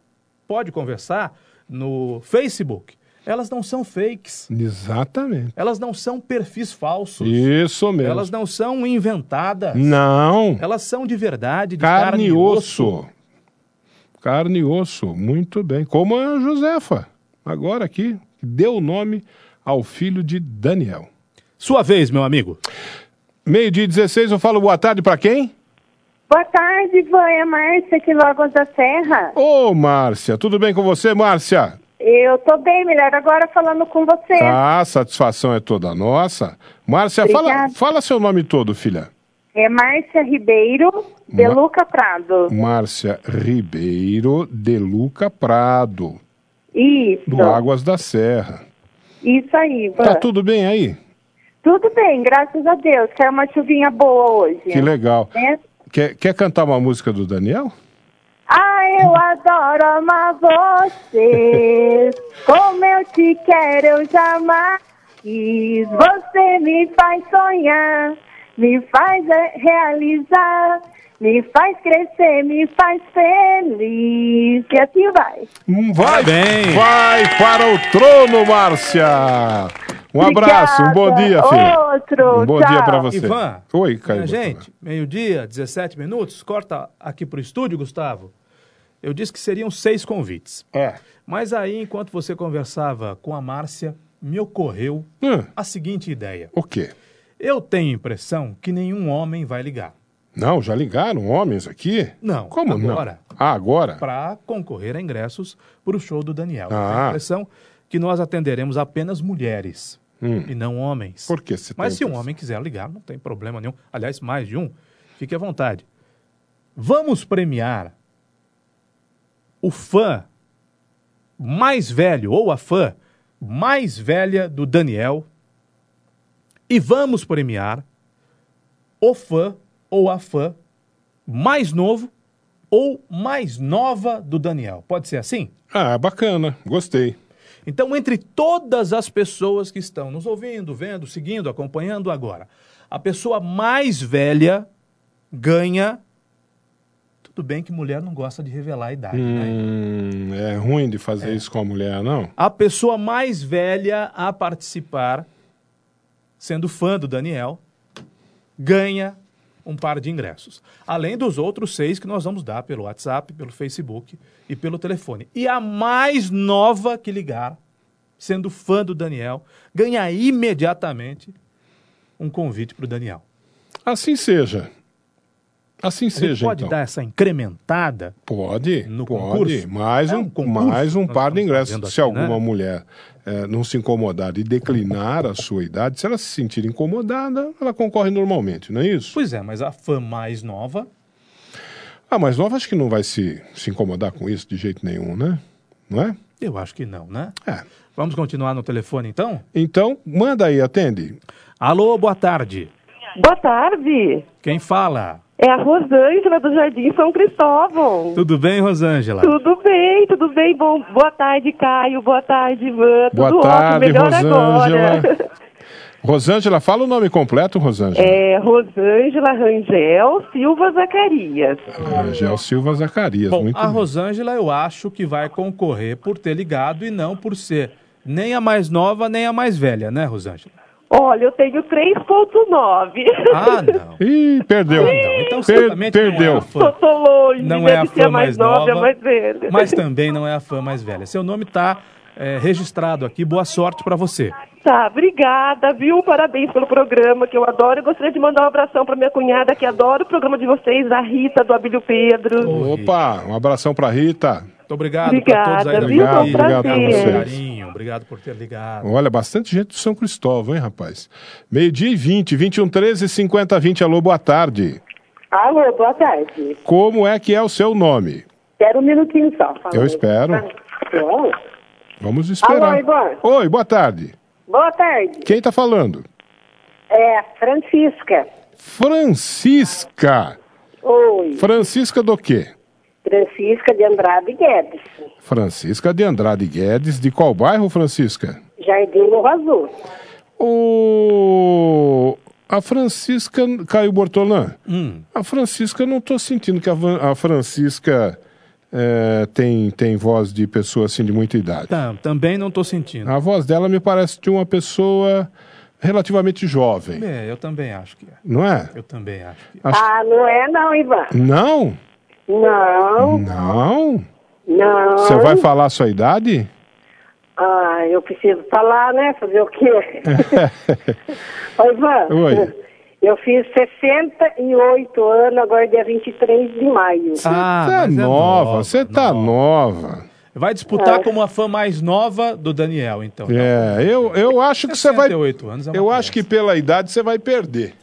pode conversar no Facebook. Elas não são fakes. Exatamente. Elas não são perfis falsos. Isso mesmo. Elas não são inventadas. Não. Elas são de verdade, de Carne e osso. Carne e osso. Muito bem. Como a Josefa, agora aqui, que deu o nome ao filho de Daniel. Sua vez, meu amigo. Meio-dia e 16, eu falo boa tarde pra quem? Boa tarde, Vânia Márcia, aqui no Águas da Serra. Ô, Márcia. Tudo bem com você, Márcia? Eu tô bem, melhor agora falando com você. Ah, a satisfação é toda nossa. Márcia, fala, Obrigada. fala seu nome todo, filha. É Márcia Ribeiro, de Ma- Luca Prado. Márcia Ribeiro de Luca Prado, Isso. do Águas da Serra. Isso aí, Vã. Tá tudo bem aí? Tudo bem, graças a Deus. Caiu uma chuvinha boa hoje. Que legal. Né? Quer, quer cantar uma música do Daniel? Ah, eu adoro amar você. Como eu te quero, eu jamais quis. Você me faz sonhar, me faz eh, realizar, me faz crescer, me faz feliz. E assim vai. Hum, Vai, Parabéns. vai para o trono, Márcia. Um abraço, um bom Obrigada. dia, filho. Outro, Um bom tchau. dia para você. Ivan. Oi, Caio. Minha gente, meio-dia, 17 minutos. Corta aqui pro estúdio, Gustavo. Eu disse que seriam seis convites. É. Mas aí, enquanto você conversava com a Márcia, me ocorreu Hum, a seguinte ideia. o quê? Eu tenho a impressão que nenhum homem vai ligar Não, já ligaram homens aqui? Não, Como agora. não? Ah, agora? para concorrer a ingressos para o show do Daniel. Eu Ah. tenho a impressão que nós atenderemos apenas mulheres Hum. e não homens. Por que você Mas se um homem quiser ligar, não tem problema nenhum. Aliás, mais de um, fique à vontade. Vamos premiar o fã mais velho ou a fã mais velha do Daniel e vamos premiar o fã ou a fã mais novo ou mais nova do Daniel. Pode ser assim? Ah, bacana. Gostei. Então, entre todas as pessoas que estão nos ouvindo, vendo, seguindo, acompanhando agora, a pessoa mais velha ganha. Tudo bem que mulher não gosta de revelar a idade, né? Hum, é ruim de fazer isso com a mulher, não? A pessoa mais velha a participar, sendo fã do Daniel, ganha um par de ingressos. Além dos outros seis que nós vamos dar pelo WhatsApp, pelo Facebook e pelo telefone. E a mais nova que ligar, sendo fã do Daniel, ganha imediatamente um convite para o Daniel. Assim seja. Assim A seja, pode então. dar essa incrementada? Pode, no pode. concurso? Mais É um, um concurso mais um par de ingressos. Se alguma né? mulher eh, não se incomodar e declinar a sua idade, se ela se sentir incomodada, ela concorre normalmente, não é isso? Pois é, mas a fã mais nova Ah, mas nova acho que não vai se, se incomodar com isso de jeito nenhum, né? não é? Eu acho que não, né? É. Vamos continuar no telefone então? Então, manda aí, atende. Alô, boa tarde. Boa tarde. Quem fala? É a Rosângela do Jardim São Cristóvão. Tudo bem, Rosângela? Tudo bem, tudo bem. Bom, boa tarde, Caio. Boa tarde, Ivan. Boa tudo tarde, ótimo. Melhor Rosângela. agora. [LAUGHS] Rosângela, fala o nome completo, Rosângela. É Rosângela Rangel Silva Zacarias. Rangel Silva Zacarias. Bom, muito a bem. Rosângela eu acho que vai concorrer por ter ligado e não por ser nem a mais nova nem a mais velha, né, Rosângela? Olha, eu tenho 3.9. Ah, não. Ih, perdeu. Ah, não. Então, Per- certamente não é perdeu. a fã. Longe. Não deve é a fã mais mais nova, nova, a mais velha. Mas também não é a fã mais velha. Seu nome está registrado aqui. Boa sorte para você. Tá, obrigada, viu? Parabéns pelo programa, que eu adoro. Eu gostaria de mandar um abração pra minha cunhada, que adora o programa de vocês, a Rita, do Abílio Pedro. Opa, um abração pra Rita. Muito obrigado Obrigada, para todos aí da viu? Obrigado, obrigado prazer. vocês. carinho. Obrigado por ter ligado. Olha, bastante gente do São Cristóvão, hein, rapaz? Meio-dia e 20, 21, 13, 50, 20. Alô, boa tarde. Alô, boa tarde. Como é que é o seu nome? Espera um minutinho só. Eu espero. Bom, Vamos esperar. Alô, Ivan. Oi, boa tarde. Boa tarde. Quem tá falando? É Francisca. Francisca. Oi. Francisca do quê? Francisca de Andrade Guedes. Francisca de Andrade Guedes. De qual bairro, Francisca? Jardim Morro Azul. O... A Francisca... Caio Bortolã. Hum. A Francisca, não tô sentindo que a, a Francisca eh, tem, tem voz de pessoa assim de muita idade. Tá, também não estou sentindo. A voz dela me parece de uma pessoa relativamente jovem, É, eu também acho que é. não é? Eu também acho que é. Acho- Ah, não é não, Ivan. Não? Não, Não? não. Você vai falar a sua idade? Ah, eu preciso falar, né? Fazer o quê? [LAUGHS] Ô, Ivan. Oi. Eu fiz 68 anos, agora é dia 23 de maio. Ah, Você é mas é nova, nova, você tá nova. Vai disputar É. como a fã mais nova do Daniel, então. É, eu, eu acho que você vai. 68 anos é uma Eu acho que pela idade você vai perder.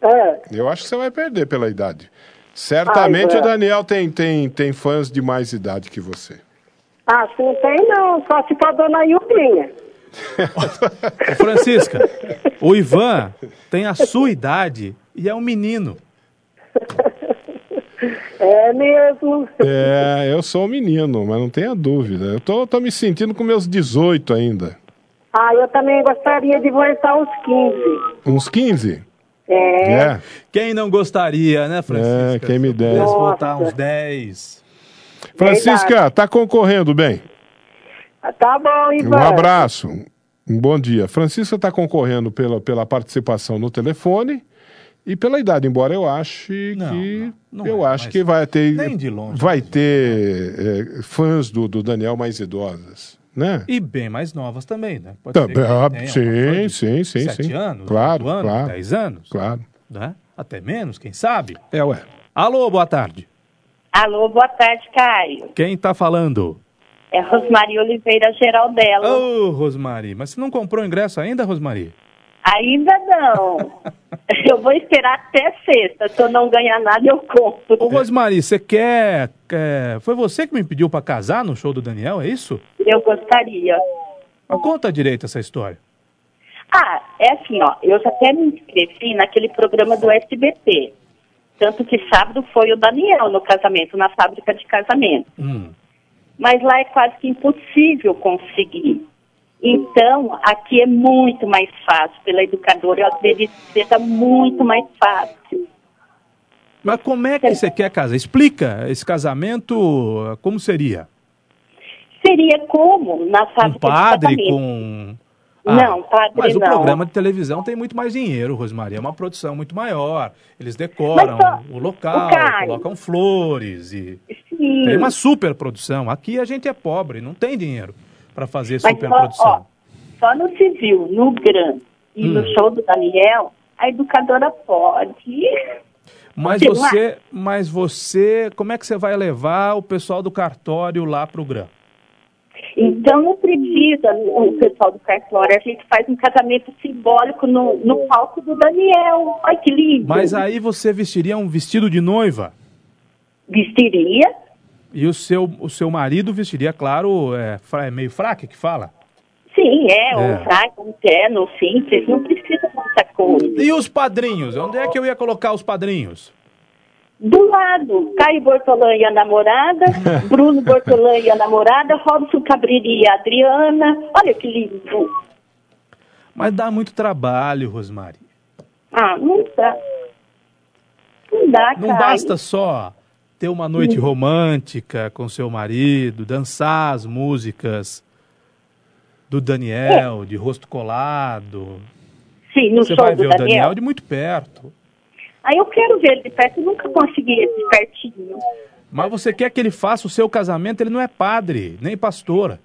É. Eu acho que você vai perder pela idade. Certamente Ai, o Ivan. Daniel tem, tem, tem fãs de mais idade que você. Ah, se não tem não, só se for a dona Ilvinha. Ô, [LAUGHS] Francisca, o Ivan tem a sua idade e é um menino. [LAUGHS] É mesmo. É, eu sou um menino, mas não tenha dúvida. Eu tô, tô me sentindo com meus 18 ainda. Ah, eu também gostaria de voltar aos 15. Uns 15? É. É. Quem não gostaria, né, Francisca? É, quem me Se dera. pudesse Nossa. voltar uns 10. Francisca, tá concorrendo bem? Tá bom, Ivan. Um abraço. Um bom dia. Francisca está concorrendo pela, pela participação no telefone e pela idade, embora eu ache que eu acho que vai ter nem de longe. vai ter é, fãs do, do Daniel mais idosas, né? E bem mais novas também, né? Pode ser Também, que tenha sim, sim, sim, sete sim. anos, claro, anos, claro, 10 anos, claro. né? Até menos, quem sabe? É, ué. Alô, boa tarde. Alô, boa tarde, Caio. Quem tá falando? É Rosmaria Oliveira Geraldela. Ô, Rosmari, mas você não comprou o ingresso ainda, Rosmari? Ainda não. [LAUGHS] eu vou esperar até sexta. Se eu não ganhar nada, eu compro. Ô, Rosmari, você quer, quer- Foi você que me pediu pra casar no show do Daniel, é isso? Eu gostaria. Mas conta direito essa história. Ah, é assim, ó. Eu já até me inscrevi naquele programa do SBT. Tanto que sábado foi o Daniel no casamento, na fábrica de casamento. Hum. Mas lá é quase que impossível conseguir. Então, aqui é muito mais fácil. Pela educadora, eu acredito que seja muito mais fácil. Mas como é que você quer casar? Explica esse casamento, como seria? Seria como na Um fábrica de padre com... Não, padre Mas o não. programa de televisão tem muito mais dinheiro, Rosmari. É uma produção muito maior. Eles decoram Mas só- o local, o Caio- colocam flores e... Sim. Tem uma super produção. Aqui a gente é pobre, não tem dinheiro para fazer Mas super só, produção. ó, só no civil, no GRAM e Hum. no show do Daniel, a educadora pode. Mas continuar. você, mas você, como é que você vai levar o pessoal do cartório lá pro GRAM? Então não precisa o pessoal do cartório, a gente faz um casamento simbólico no, no palco do Daniel. Olha que lindo. Mas aí você vestiria um vestido de noiva Vestiria. E o seu, o seu marido vestiria, claro, é, fra- é meio fraque que fala? Sim, é, É. um fraco, um terno simples, não precisa muita coisa. E os padrinhos? Onde é que eu ia colocar os padrinhos? Do lado, Caio Bortolã e a namorada, [LAUGHS] Bruno Bortolã e a namorada, Robson Cabriri e a Adriana. Olha que lindo. Mas dá muito trabalho, Rosmari. Ah, não dá. Não dá, Não Caio. basta só ter uma noite romântica com seu marido, dançar as músicas do Daniel, de rosto colado. Sim, no Você vai ver o Daniel. Daniel de muito perto. Aí eu quero ver ele de perto, eu nunca consegui ele de pertinho. Mas você quer que ele faça o seu casamento, ele não é padre, nem pastor.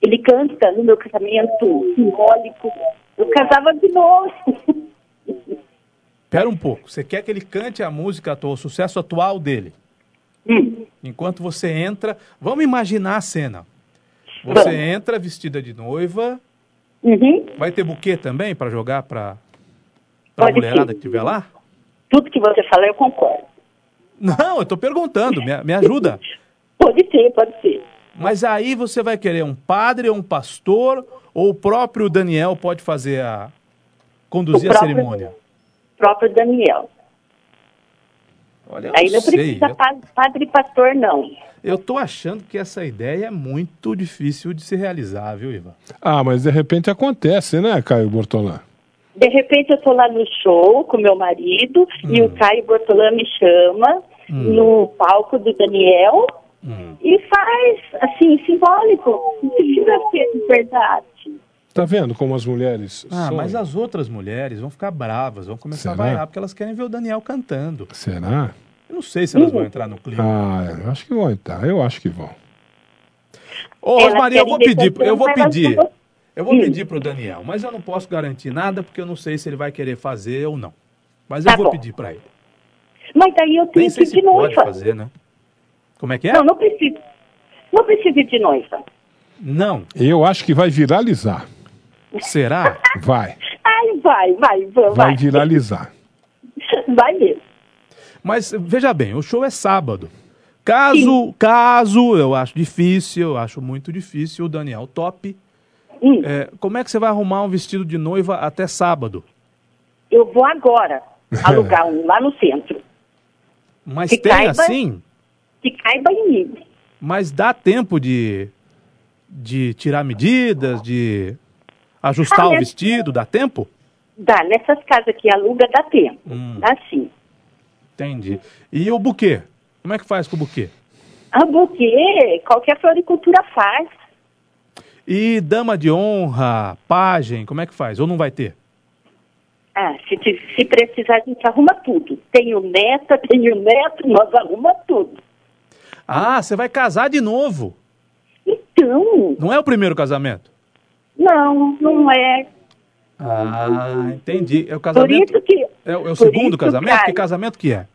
Ele canta no meu casamento simbólico. Eu casava de novo. [LAUGHS] Pera um pouco, você quer que ele cante a música atual, o sucesso atual dele? Hum. Enquanto você entra, vamos imaginar a cena. Você entra vestida de noiva, Uhum. vai ter buquê também para jogar para a mulherada que estiver lá? Tudo que você fala, eu concordo. Não, eu tô perguntando, me, me ajuda. Pode ser, pode ser. Mas aí você vai querer um padre ou um pastor, ou o próprio Daniel pode fazer a. conduzir O a próprio- cerimônia? Próprio Daniel. Olha, eu Aí não sei. precisa Eu, pa- padre e pastor, não. eu tô achando que essa ideia é muito difícil de se realizar, viu, Ivan? Ah, mas de repente acontece, né, Caio Bortolã? De repente eu tô lá no show com meu marido e Hum. o Caio Bortolã me chama no palco do Daniel Hum. e faz, assim, simbólico. Não precisa ser de verdade. Tá vendo como as mulheres Ah, sonham? mas as outras mulheres vão ficar bravas, vão começar Será? a vaiar, porque elas querem ver o Daniel cantando. Será? Eu não sei se elas vão entrar no clima. Ah, eu acho que vão entrar, eu acho que vão. Ô, Elas Rosmaria, eu vou pedir, eu vou pedir. Eu vou pedir pro Daniel, mas eu não posso garantir nada porque eu não sei se ele vai querer fazer ou não. Mas eu Tá vou bom. pedir pra ele. Mas daí eu Nem tenho que ir de pode noiva. fazer, né? Como é que é? Não, não preciso. Não preciso ir de noiva. Não. Eu acho que vai viralizar. Será? Vai, Ai, vai, vai, vai. vai viralizar. [LAUGHS] Vai mesmo. Mas veja bem, o show é sábado. Caso, caso, eu acho difícil, eu acho muito difícil, o Daniel top. Hum. É, como é que você vai arrumar um vestido de noiva até sábado? Eu vou agora [LAUGHS] alugar um lá no centro. Mas Que tem caiba- assim? Que caiba em mim. Mas dá tempo de, de tirar medidas, de ajustar Ah, o é- vestido? Dá tempo? Dá, nessas casas que aluga dá tempo. Hum. Dá sim. Entendi. E o buquê? Como é que faz com o buquê? Ah, buquê, qualquer floricultura faz. E dama de honra, pajem, como é que faz? Ou não vai ter? Ah, se, se precisar, a gente arruma tudo. Tenho neta, [LAUGHS] tenho neto, nós arruma tudo. Ah, você vai casar de novo. Então, Não é o primeiro casamento? Não, não é. Ah, entendi. É o Por casamento. isso que. É, o é o por segundo casamento? Que casamento que é?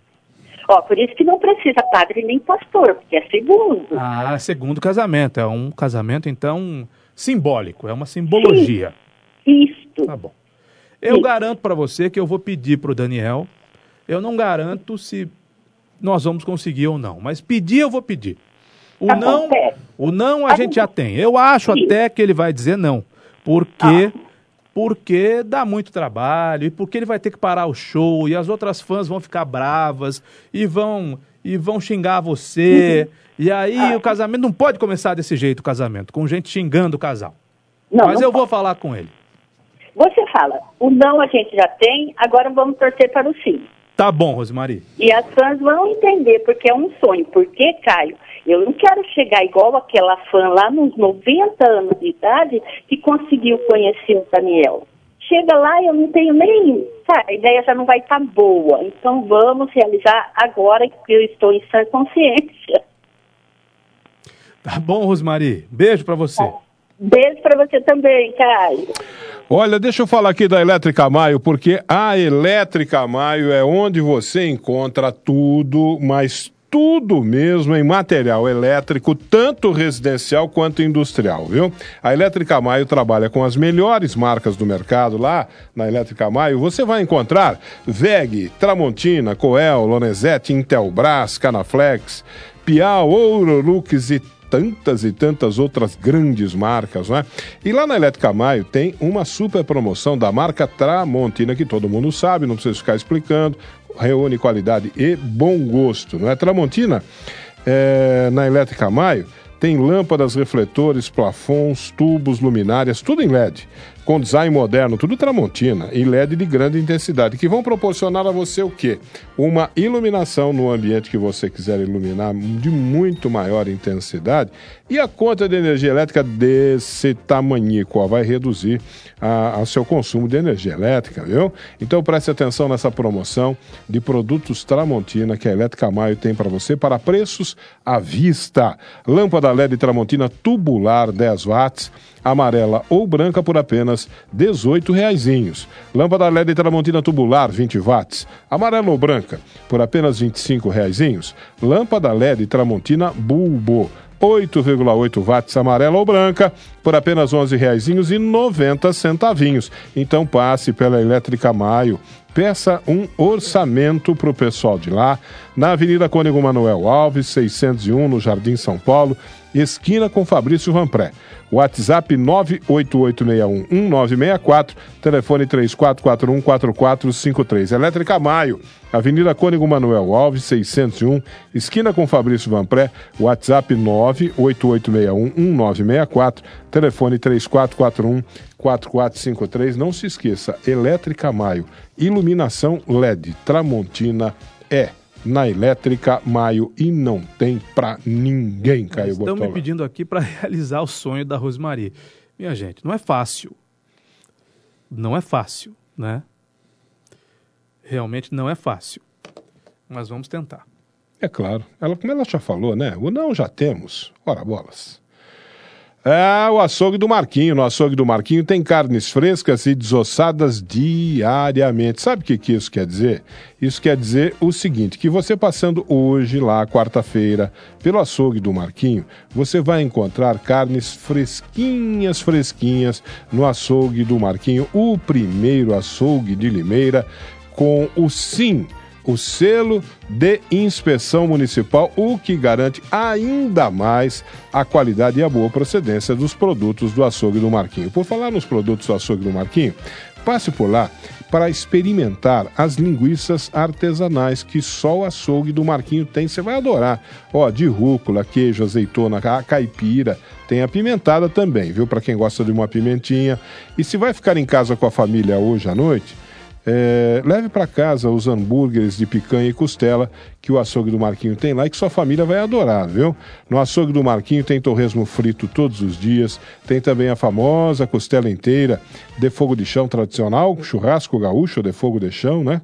Ó, por isso que não precisa padre nem pastor, porque é segundo. Ah, segundo casamento. É um casamento, então, simbólico. É uma simbologia. Isso. Tá bom. Eu garanto para você que eu vou pedir pro Daniel. Eu não garanto se nós vamos conseguir ou não. Mas pedir, eu vou pedir. O Tá não, o não a gente já tem. Eu acho até que ele vai dizer não. Porque porque dá muito trabalho e porque ele vai ter que parar o show e as outras fãs vão ficar bravas e vão e vão xingar você. E aí o casamento não pode começar desse jeito, o casamento, com gente xingando o casal. Não, Mas não eu vou falar com ele. Você fala, o não a gente já tem, agora vamos torcer para o sim. Tá bom, Rosemary. E as fãs vão entender, porque é um sonho. Porque, Caio, eu não quero chegar igual aquela fã lá nos 90 anos de idade que conseguiu conhecer o Daniel. Chega lá e eu não tenho nem. Sabe, a ideia já não vai estar boa. Então vamos realizar agora que eu estou em sã consciência. Tá bom, Rosemary. Beijo pra você. Beijo para você também, Caio. Olha, deixa eu falar aqui da Elétrica Maio, porque a Elétrica Maio é onde você encontra tudo, mas tudo mesmo em material elétrico, tanto residencial quanto industrial, viu? A Elétrica Maio trabalha com as melhores marcas do mercado lá na Elétrica Maio. Você vai encontrar VEG, Tramontina, Coel, Lorenzetti, Intelbras, Canaflex, Piau, Ourolux e tantas e tantas outras grandes marcas, não é? E lá na Elétrica Maio tem uma super promoção da marca Tramontina, que todo mundo sabe, não precisa ficar explicando, reúne qualidade e bom gosto, não é? Tramontina, é, na Elétrica Maio, tem lâmpadas, refletores, plafons, tubos, luminárias, tudo em LED com design moderno, tudo Tramontina e LED de grande intensidade, que vão proporcionar a você o quê? Uma iluminação no ambiente que você quiser iluminar de muito maior intensidade e a conta de energia elétrica desse tamanhico, ó, vai reduzir a seu consumo de energia elétrica, viu? Então preste atenção nessa promoção de produtos Tramontina que a Elétrica Maio tem para você para preços à vista. Lâmpada LED Tramontina tubular 10 watts amarela ou branca por apenas R$ 18,00. Lâmpada LED Tramontina tubular 20 watts, amarela ou branca por apenas R$ 25,00. Lâmpada LED Tramontina Bulbo 8,8 watts amarela ou branca por apenas R$ 11,90. Então passe pela Elétrica Maio. Peça um orçamento para o pessoal de lá, na Avenida Cônego Manuel Alves, 601, no Jardim São Paulo, esquina com Fabrício Vanpré. WhatsApp 988611964, telefone 34414453. Elétrica Maio, Avenida Cônego Manuel Alves, 601, esquina com Fabrício Vanpré, WhatsApp 988611964, telefone 34414453. Não se esqueça, Elétrica Maio, iluminação LED, Tramontina é na elétrica maio e não tem pra ninguém, Caio Estão me pedindo aqui para [LAUGHS] realizar o sonho da Rosemarie. Minha gente, não é fácil. Não é fácil, né? Realmente não é fácil. Mas vamos tentar. É claro. Ela, como ela já falou, né? O não já temos. Ora, bolas. É o açougue do Marquinho. No açougue do Marquinho tem carnes frescas e desossadas diariamente. Sabe o que, que isso quer dizer? Isso quer dizer o seguinte: que você passando hoje lá, quarta-feira, pelo açougue do Marquinho, você vai encontrar carnes fresquinhas, fresquinhas no açougue do Marquinho, o primeiro açougue de Limeira, com o sim o selo de inspeção municipal, o que garante ainda mais a qualidade e a boa procedência dos produtos do açougue do Marquinho. Por falar nos produtos do açougue do Marquinho, passe por lá para experimentar as linguiças artesanais que só o açougue do Marquinho tem. Você vai adorar. Ó, de rúcula, queijo, azeitona, ca- caipira, tem a pimentada também, viu? Para quem gosta de uma pimentinha. E se vai ficar em casa com a família hoje à noite, é, leve para casa os hambúrgueres de picanha e costela que o açougue do Marquinho tem lá e que sua família vai adorar, viu? No açougue do Marquinho tem torresmo frito todos os dias, tem também a famosa costela inteira de fogo de chão tradicional, churrasco gaúcho de fogo de chão, né?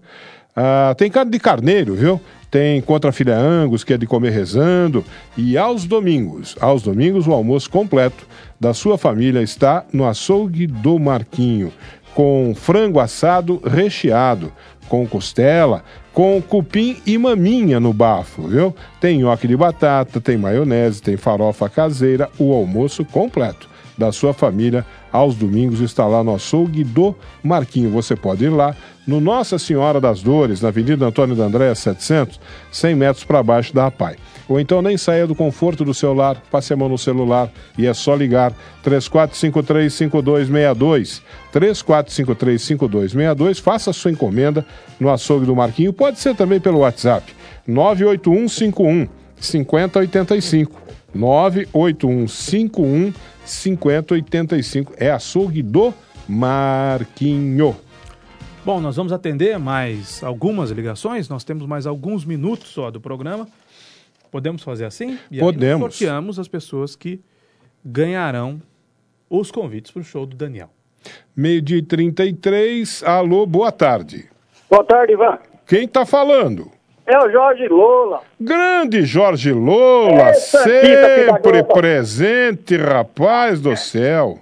Ah, tem carne de carneiro, viu? Tem contra filé angus, que é de comer rezando. E aos domingos, aos domingos, o almoço completo da sua família está no açougue do Marquinho com frango assado recheado, com costela, com cupim e maminha no bafo, viu? Tem nhoque de batata, tem maionese, tem farofa caseira, o almoço completo da sua família aos domingos está lá no açougue do Marquinho. Você pode ir lá no Nossa Senhora das Dores, na Avenida Antônio da Andréa 700, 100 metros para baixo da APAI. Ou então nem saia do conforto do seu lar, passe a mão no celular e é só ligar 34535262. 34535262, faça a sua encomenda no açougue do Marquinho. Pode ser também pelo WhatsApp 98151 5085. 98151 5085 é açougue do Marquinho. Bom, nós vamos atender mais algumas ligações. Nós temos mais alguns minutos só do programa. Podemos fazer assim? E Podemos. sorteamos as pessoas que ganharão os convites para o show do Daniel. Meio-dia e 33. Alô, boa tarde. Boa tarde, Ivan. Quem tá falando? É o Jorge Lola. Grande Jorge Lola, sempre presente, rapaz do céu.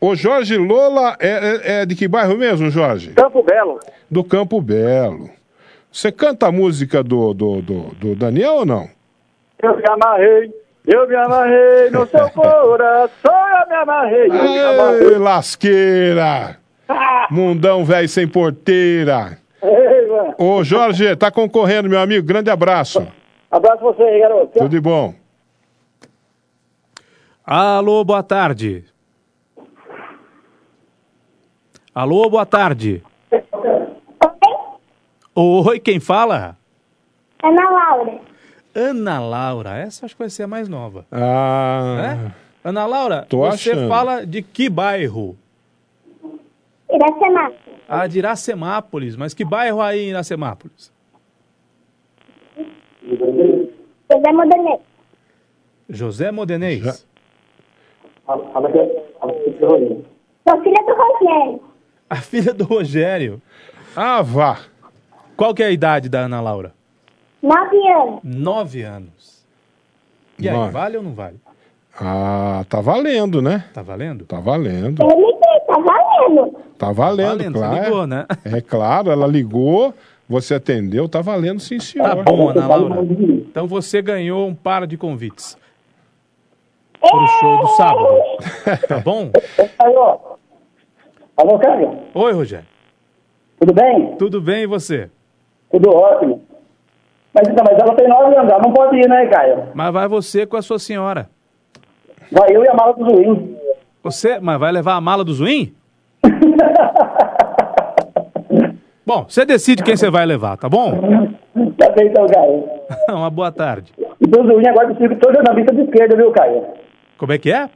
O Jorge Lola é, é- é de que bairro mesmo, Jorge? Campo Belo. Do Campo Belo. Você canta a música do, do, do, do Daniel ou não? Eu me amarrei, eu me amarrei no seu [LAUGHS] coração, eu me amarrei, eu me Ei, amarrei. lasqueira! Mundão velho sem porteira. Ô, Jorge, tá concorrendo, meu amigo. Grande abraço. Abraço pra você aí, garoto. Tudo de bom. Alô, boa tarde. Alô, boa tarde. Oi, quem fala? Ana Laura. Ana Laura, essa acho que vai ser a mais nova. Ah, É? Ana Laura, Tô você achando. fala de que bairro? Iracema. Ah, de Iracemápolis. Mas que bairro aí em Iracemápolis? José Modenês. José Modenês. Sou filha do Rogério. A filha do Rogério. Ah, vá. Qual que é a idade da Ana Laura? Nove anos. Nove anos. E aí, Nove. vale ou não vale? Ah, tá valendo, né? Tá valendo? Tá valendo. Ele tá valendo. Tá valendo, valendo, você claro. ligou, né? É claro, ela ligou, você atendeu, tá valendo sim, senhor. Tá bom, Ana Laura. Então você ganhou um par de convites. Pro show do sábado. Tá bom? Alô? Alô, Caio? Oi, Rogério. Tudo bem? Tudo bem e você? Tudo ótimo. Mas, então, mas ela tem nove anos, ela não pode ir, né, Caio? Mas vai você com a sua senhora. Vai eu e a mala do Zuim. Você, mas vai levar a mala do Zuim? [LAUGHS] bom, você decide quem você vai levar, tá bom? Tá bem, então, Caio. [LAUGHS] Uma boa tarde. E o Zuim agora decidiu que todo jornalista é de esquerda, viu, Caio? Como é que é?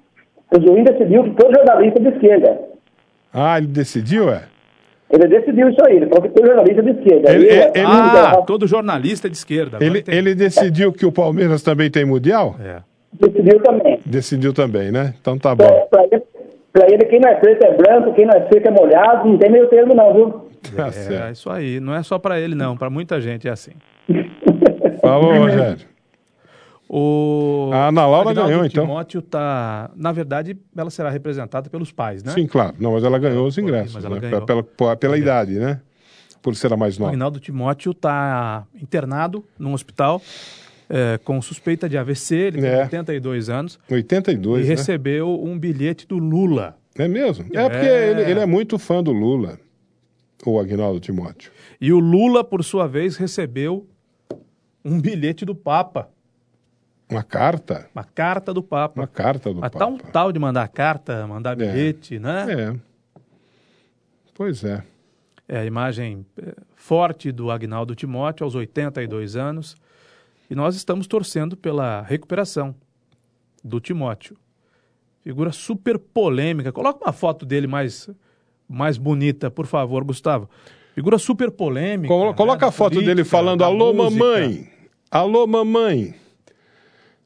O Zuim decidiu que todo jornalista é de esquerda. Ah, ele decidiu, é? Ele decidiu isso aí, ele falou que todo jornalista é de esquerda. Ele- Aí, ele- Ah, todo jornalista é de esquerda. Ele, entendi. ele decidiu que o Palmeiras também tem Mundial? É. decidiu também. Decidiu também, né? Então tá Pra, bom. pra ele, pra ele, quem não é preto é branco, quem não é seco é molhado, não tem meio termo não, viu? Tá É, certo. isso aí. Não é só pra ele, não. Pra muita gente é assim. [LAUGHS] Falou, Rogério. O A Ana Laura Agnaldo ganhou, então. Timóteo tá... Na verdade, ela será representada pelos pais, né? Sim, claro. Não, mas ela ganhou os ingressos, mas ela né? ganhou. Pela, pela, pela idade, né? Por ser a mais O nova. Agnaldo Timóteo está internado num hospital é, com suspeita de AVC. Ele tem É. 82 anos. 82, e né? recebeu um bilhete do Lula. É mesmo? É, É. porque ele, ele é muito fã do Lula, o Agnaldo Timóteo. E o Lula, por sua vez, recebeu um bilhete do Papa. Uma carta? Uma carta do Papa. Uma carta do Mas Papa. tá um tal de mandar carta, mandar bilhete, né? É. Pois é. É a imagem é, forte do Agnaldo Timóteo aos 82 anos. E nós estamos torcendo pela recuperação do Timóteo. Figura super polêmica. Coloca uma foto dele mais, mais bonita, por favor, Gustavo. Figura super polêmica. Colo- né, Coloca da a foto política, dele falando: Alô, música. mamãe! Alô, mamãe!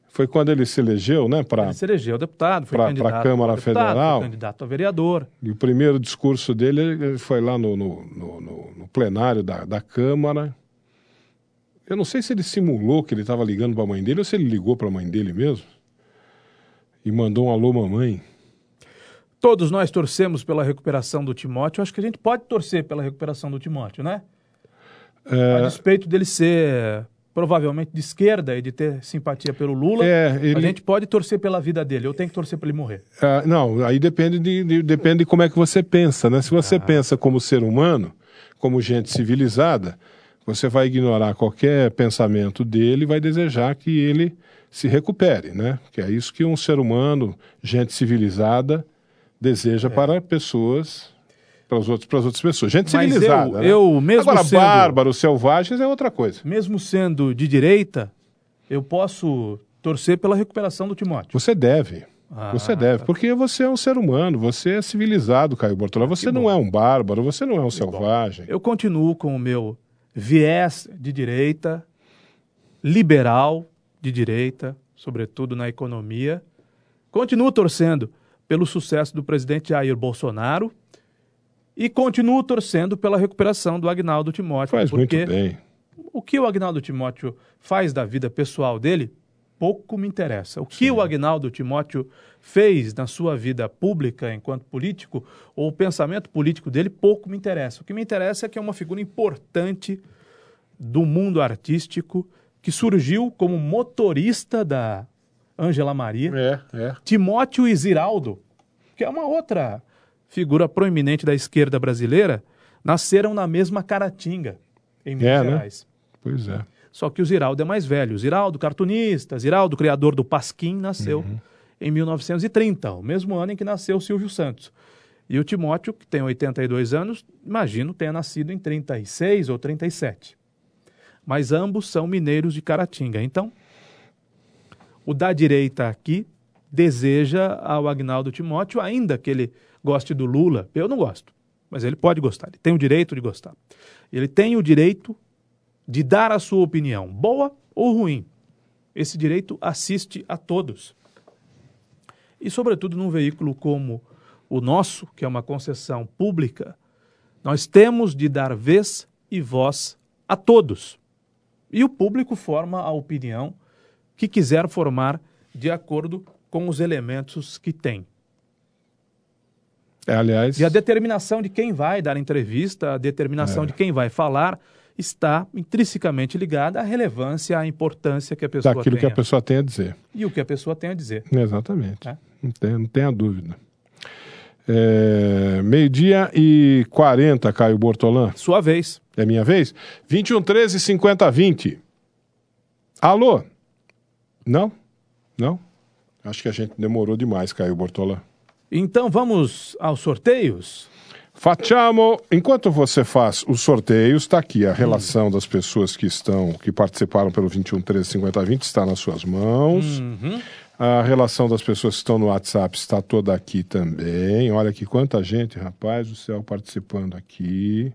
Foi quando ele se elegeu, né? Pra... Ele se elegeu deputado, foi pra- pra candidato Câmara a deputado, Federal. foi candidato a vereador. E o primeiro discurso dele ele foi lá no, no, no- no- no plenário da, da Câmara. Eu não sei se ele simulou que ele estava ligando para a mãe dele ou se ele ligou para a mãe dele mesmo. E mandou um alô, mamãe. Todos nós torcemos pela recuperação do Timóteo. Acho que a gente pode torcer pela recuperação do Timóteo, né? É, A despeito dele ser provavelmente de esquerda e de ter simpatia pelo Lula, É, ele- a gente pode torcer pela vida dele. Eu tenho que torcer para ele morrer. Ah, não, aí depende de, de- depende de como é que você pensa, né? Se Ah. você pensa como ser humano, como gente civilizada, você vai ignorar qualquer pensamento dele e vai desejar que ele se recupere, né? Que é isso que um ser humano, gente civilizada, deseja É. para pessoas, para, os outros, para as outras pessoas. Gente Mas civilizada. eu- né? eu mesmo Agora, sendo- bárbaros, selvagens é outra coisa. Mesmo sendo de direita, eu posso torcer pela recuperação do Timóteo. Você deve. Ah, você deve, porque você é um ser humano, você é civilizado, Caio Bortola. Você não é um bárbaro, você não é um selvagem. Eu continuo com o meu viés de direita, liberal de direita, sobretudo na economia. Continuo torcendo pelo sucesso do presidente Jair Bolsonaro e continuo torcendo pela recuperação do Agnaldo Timóteo. Faz muito porque bem. o que o Agnaldo Timóteo faz da vida pessoal dele, pouco me interessa. O que o Agnaldo Timóteo fez na sua vida pública enquanto político, ou o pensamento político dele, pouco me interessa. O que me interessa é que é uma figura importante do mundo artístico que surgiu como motorista da Ângela Maria. É, é. Timóteo e Ziraldo, que é uma outra figura proeminente da esquerda brasileira, nasceram na mesma Caratinga, em Minas É, né? Gerais. Pois é. Só que o Ziraldo é mais velho. O Ziraldo, cartunista, Ziraldo, criador do Pasquim, nasceu Uhum. em 1930, o mesmo ano em que nasceu o Silvio Santos. E o Timóteo, que tem 82 anos, imagino tenha nascido em 36 ou 37. Mas ambos são mineiros de Caratinga. Então, o da direita aqui deseja ao Agnaldo Timóteo, ainda que ele goste do Lula. Eu não gosto, mas ele pode gostar, ele tem o direito de gostar. Ele tem o direito de dar a sua opinião, boa ou ruim. Esse direito assiste a todos. E, sobretudo, num veículo como o nosso, que é uma concessão pública, nós temos de dar vez e voz a todos. E o público forma a opinião que quiser formar de acordo com os elementos que tem. É, aliás. E a determinação de quem vai dar entrevista, a determinação É. de quem vai falar, está intrinsecamente ligada à relevância, à importância que a pessoa daquilo que tenha. a pessoa tem a dizer. E o que a pessoa tem a dizer. Exatamente. É. Não, tem, não tenha dúvida. É, Meio-dia e 40, Caio Bortolã. Sua vez. É minha vez? 21, 13, 50, 20. Alô? Não? Não? Acho que a gente demorou demais, Caio Bortolã. Então vamos aos sorteios? Facciamo, enquanto você faz os sorteios, está aqui a relação das pessoas que estão, que participaram pelo 21 13 50 20 está nas suas mãos. Uhum. A relação das pessoas que estão no WhatsApp está toda aqui também. Olha aqui quanta gente, rapaz do céu, participando aqui.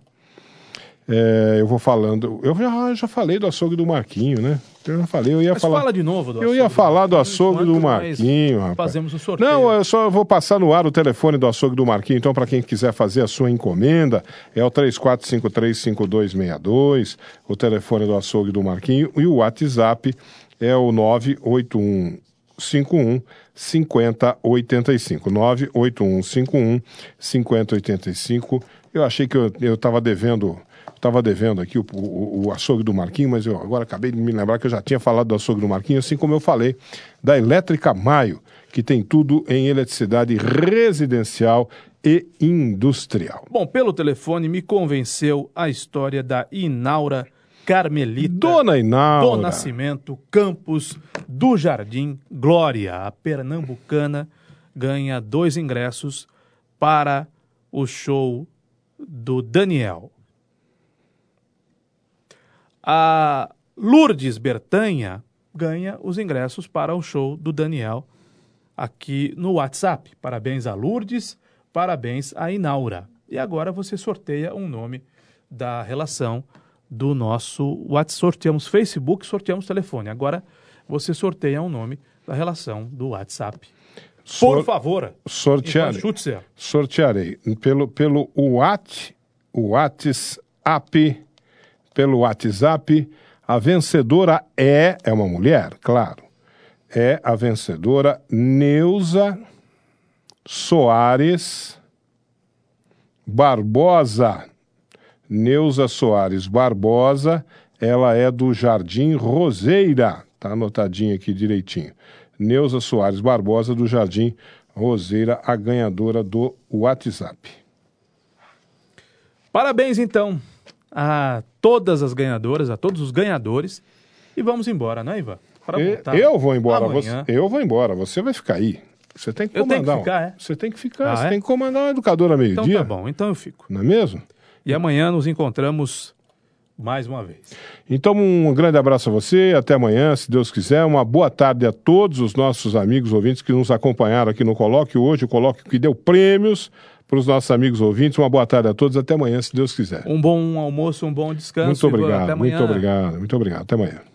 É, eu vou falando. Eu já, já falei do açougue do Marquinho, né? Eu já falei, eu ia Mas falar. fala de novo do Eu ia açougue falar do açougue do Marquinho, rapaz. Fazemos o sorteio. Não, eu só vou passar no ar o telefone do açougue do Marquinho. Então, para quem quiser fazer a sua encomenda, é o 34535262, o telefone do açougue do Marquinho. E o WhatsApp é o 98151 5085. 98151 5085. Eu achei que eu estava devendo. Estava devendo aqui o, o, o açougue do Marquinho, mas eu agora acabei de me lembrar que eu já tinha falado do açougue do Marquinho, assim como eu falei da Elétrica Maio, que tem tudo em eletricidade residencial e industrial. Bom, pelo telefone me convenceu a história da Inaura Carmelita. Dona Inaura. Do Nascimento Campos do Jardim Glória. A pernambucana ganha dois ingressos para o show do Daniel. A Lourdes Bertanha ganha os ingressos para o show do Daniel aqui no WhatsApp. Parabéns a Lourdes, parabéns a Inaura. E agora você sorteia um nome da relação do nosso WhatsApp. Sorteamos Facebook, sorteamos telefone. Agora você sorteia um nome da relação do WhatsApp. Por Sor- favor. Sortearei. Sortearei pelo, pelo What, WhatsApp, pelo WhatsApp, a vencedora é, é uma mulher, claro, é a vencedora Neuza Soares Barbosa. Neuza Soares Barbosa, ela é do Jardim Roseira, tá anotadinho aqui direitinho. Neuza Soares Barbosa do Jardim Roseira, a ganhadora do WhatsApp. Parabéns, então, a todas as ganhadoras, a todos os ganhadores. E vamos embora, não é, Ivan? Eu vou embora, você, eu vou embora, você vai ficar aí. Você tem que Eu tenho comandar. que ficar, é? Você tem que ficar, Ah, você é? tem que comandar uma educadora a Então meio-dia. tá bom, então eu fico. Não é mesmo? E amanhã nos encontramos mais uma vez. Então, um grande abraço a você, até amanhã, se Deus quiser. Uma boa tarde a todos os nossos amigos ouvintes que nos acompanharam aqui no Colóquio hoje, o Colóquio que deu prêmios para os nossos amigos ouvintes. Uma boa tarde a todos, até amanhã, se Deus quiser. Um bom almoço, um bom descanso. Muito obrigado, muito obrigado, muito obrigado. Até amanhã.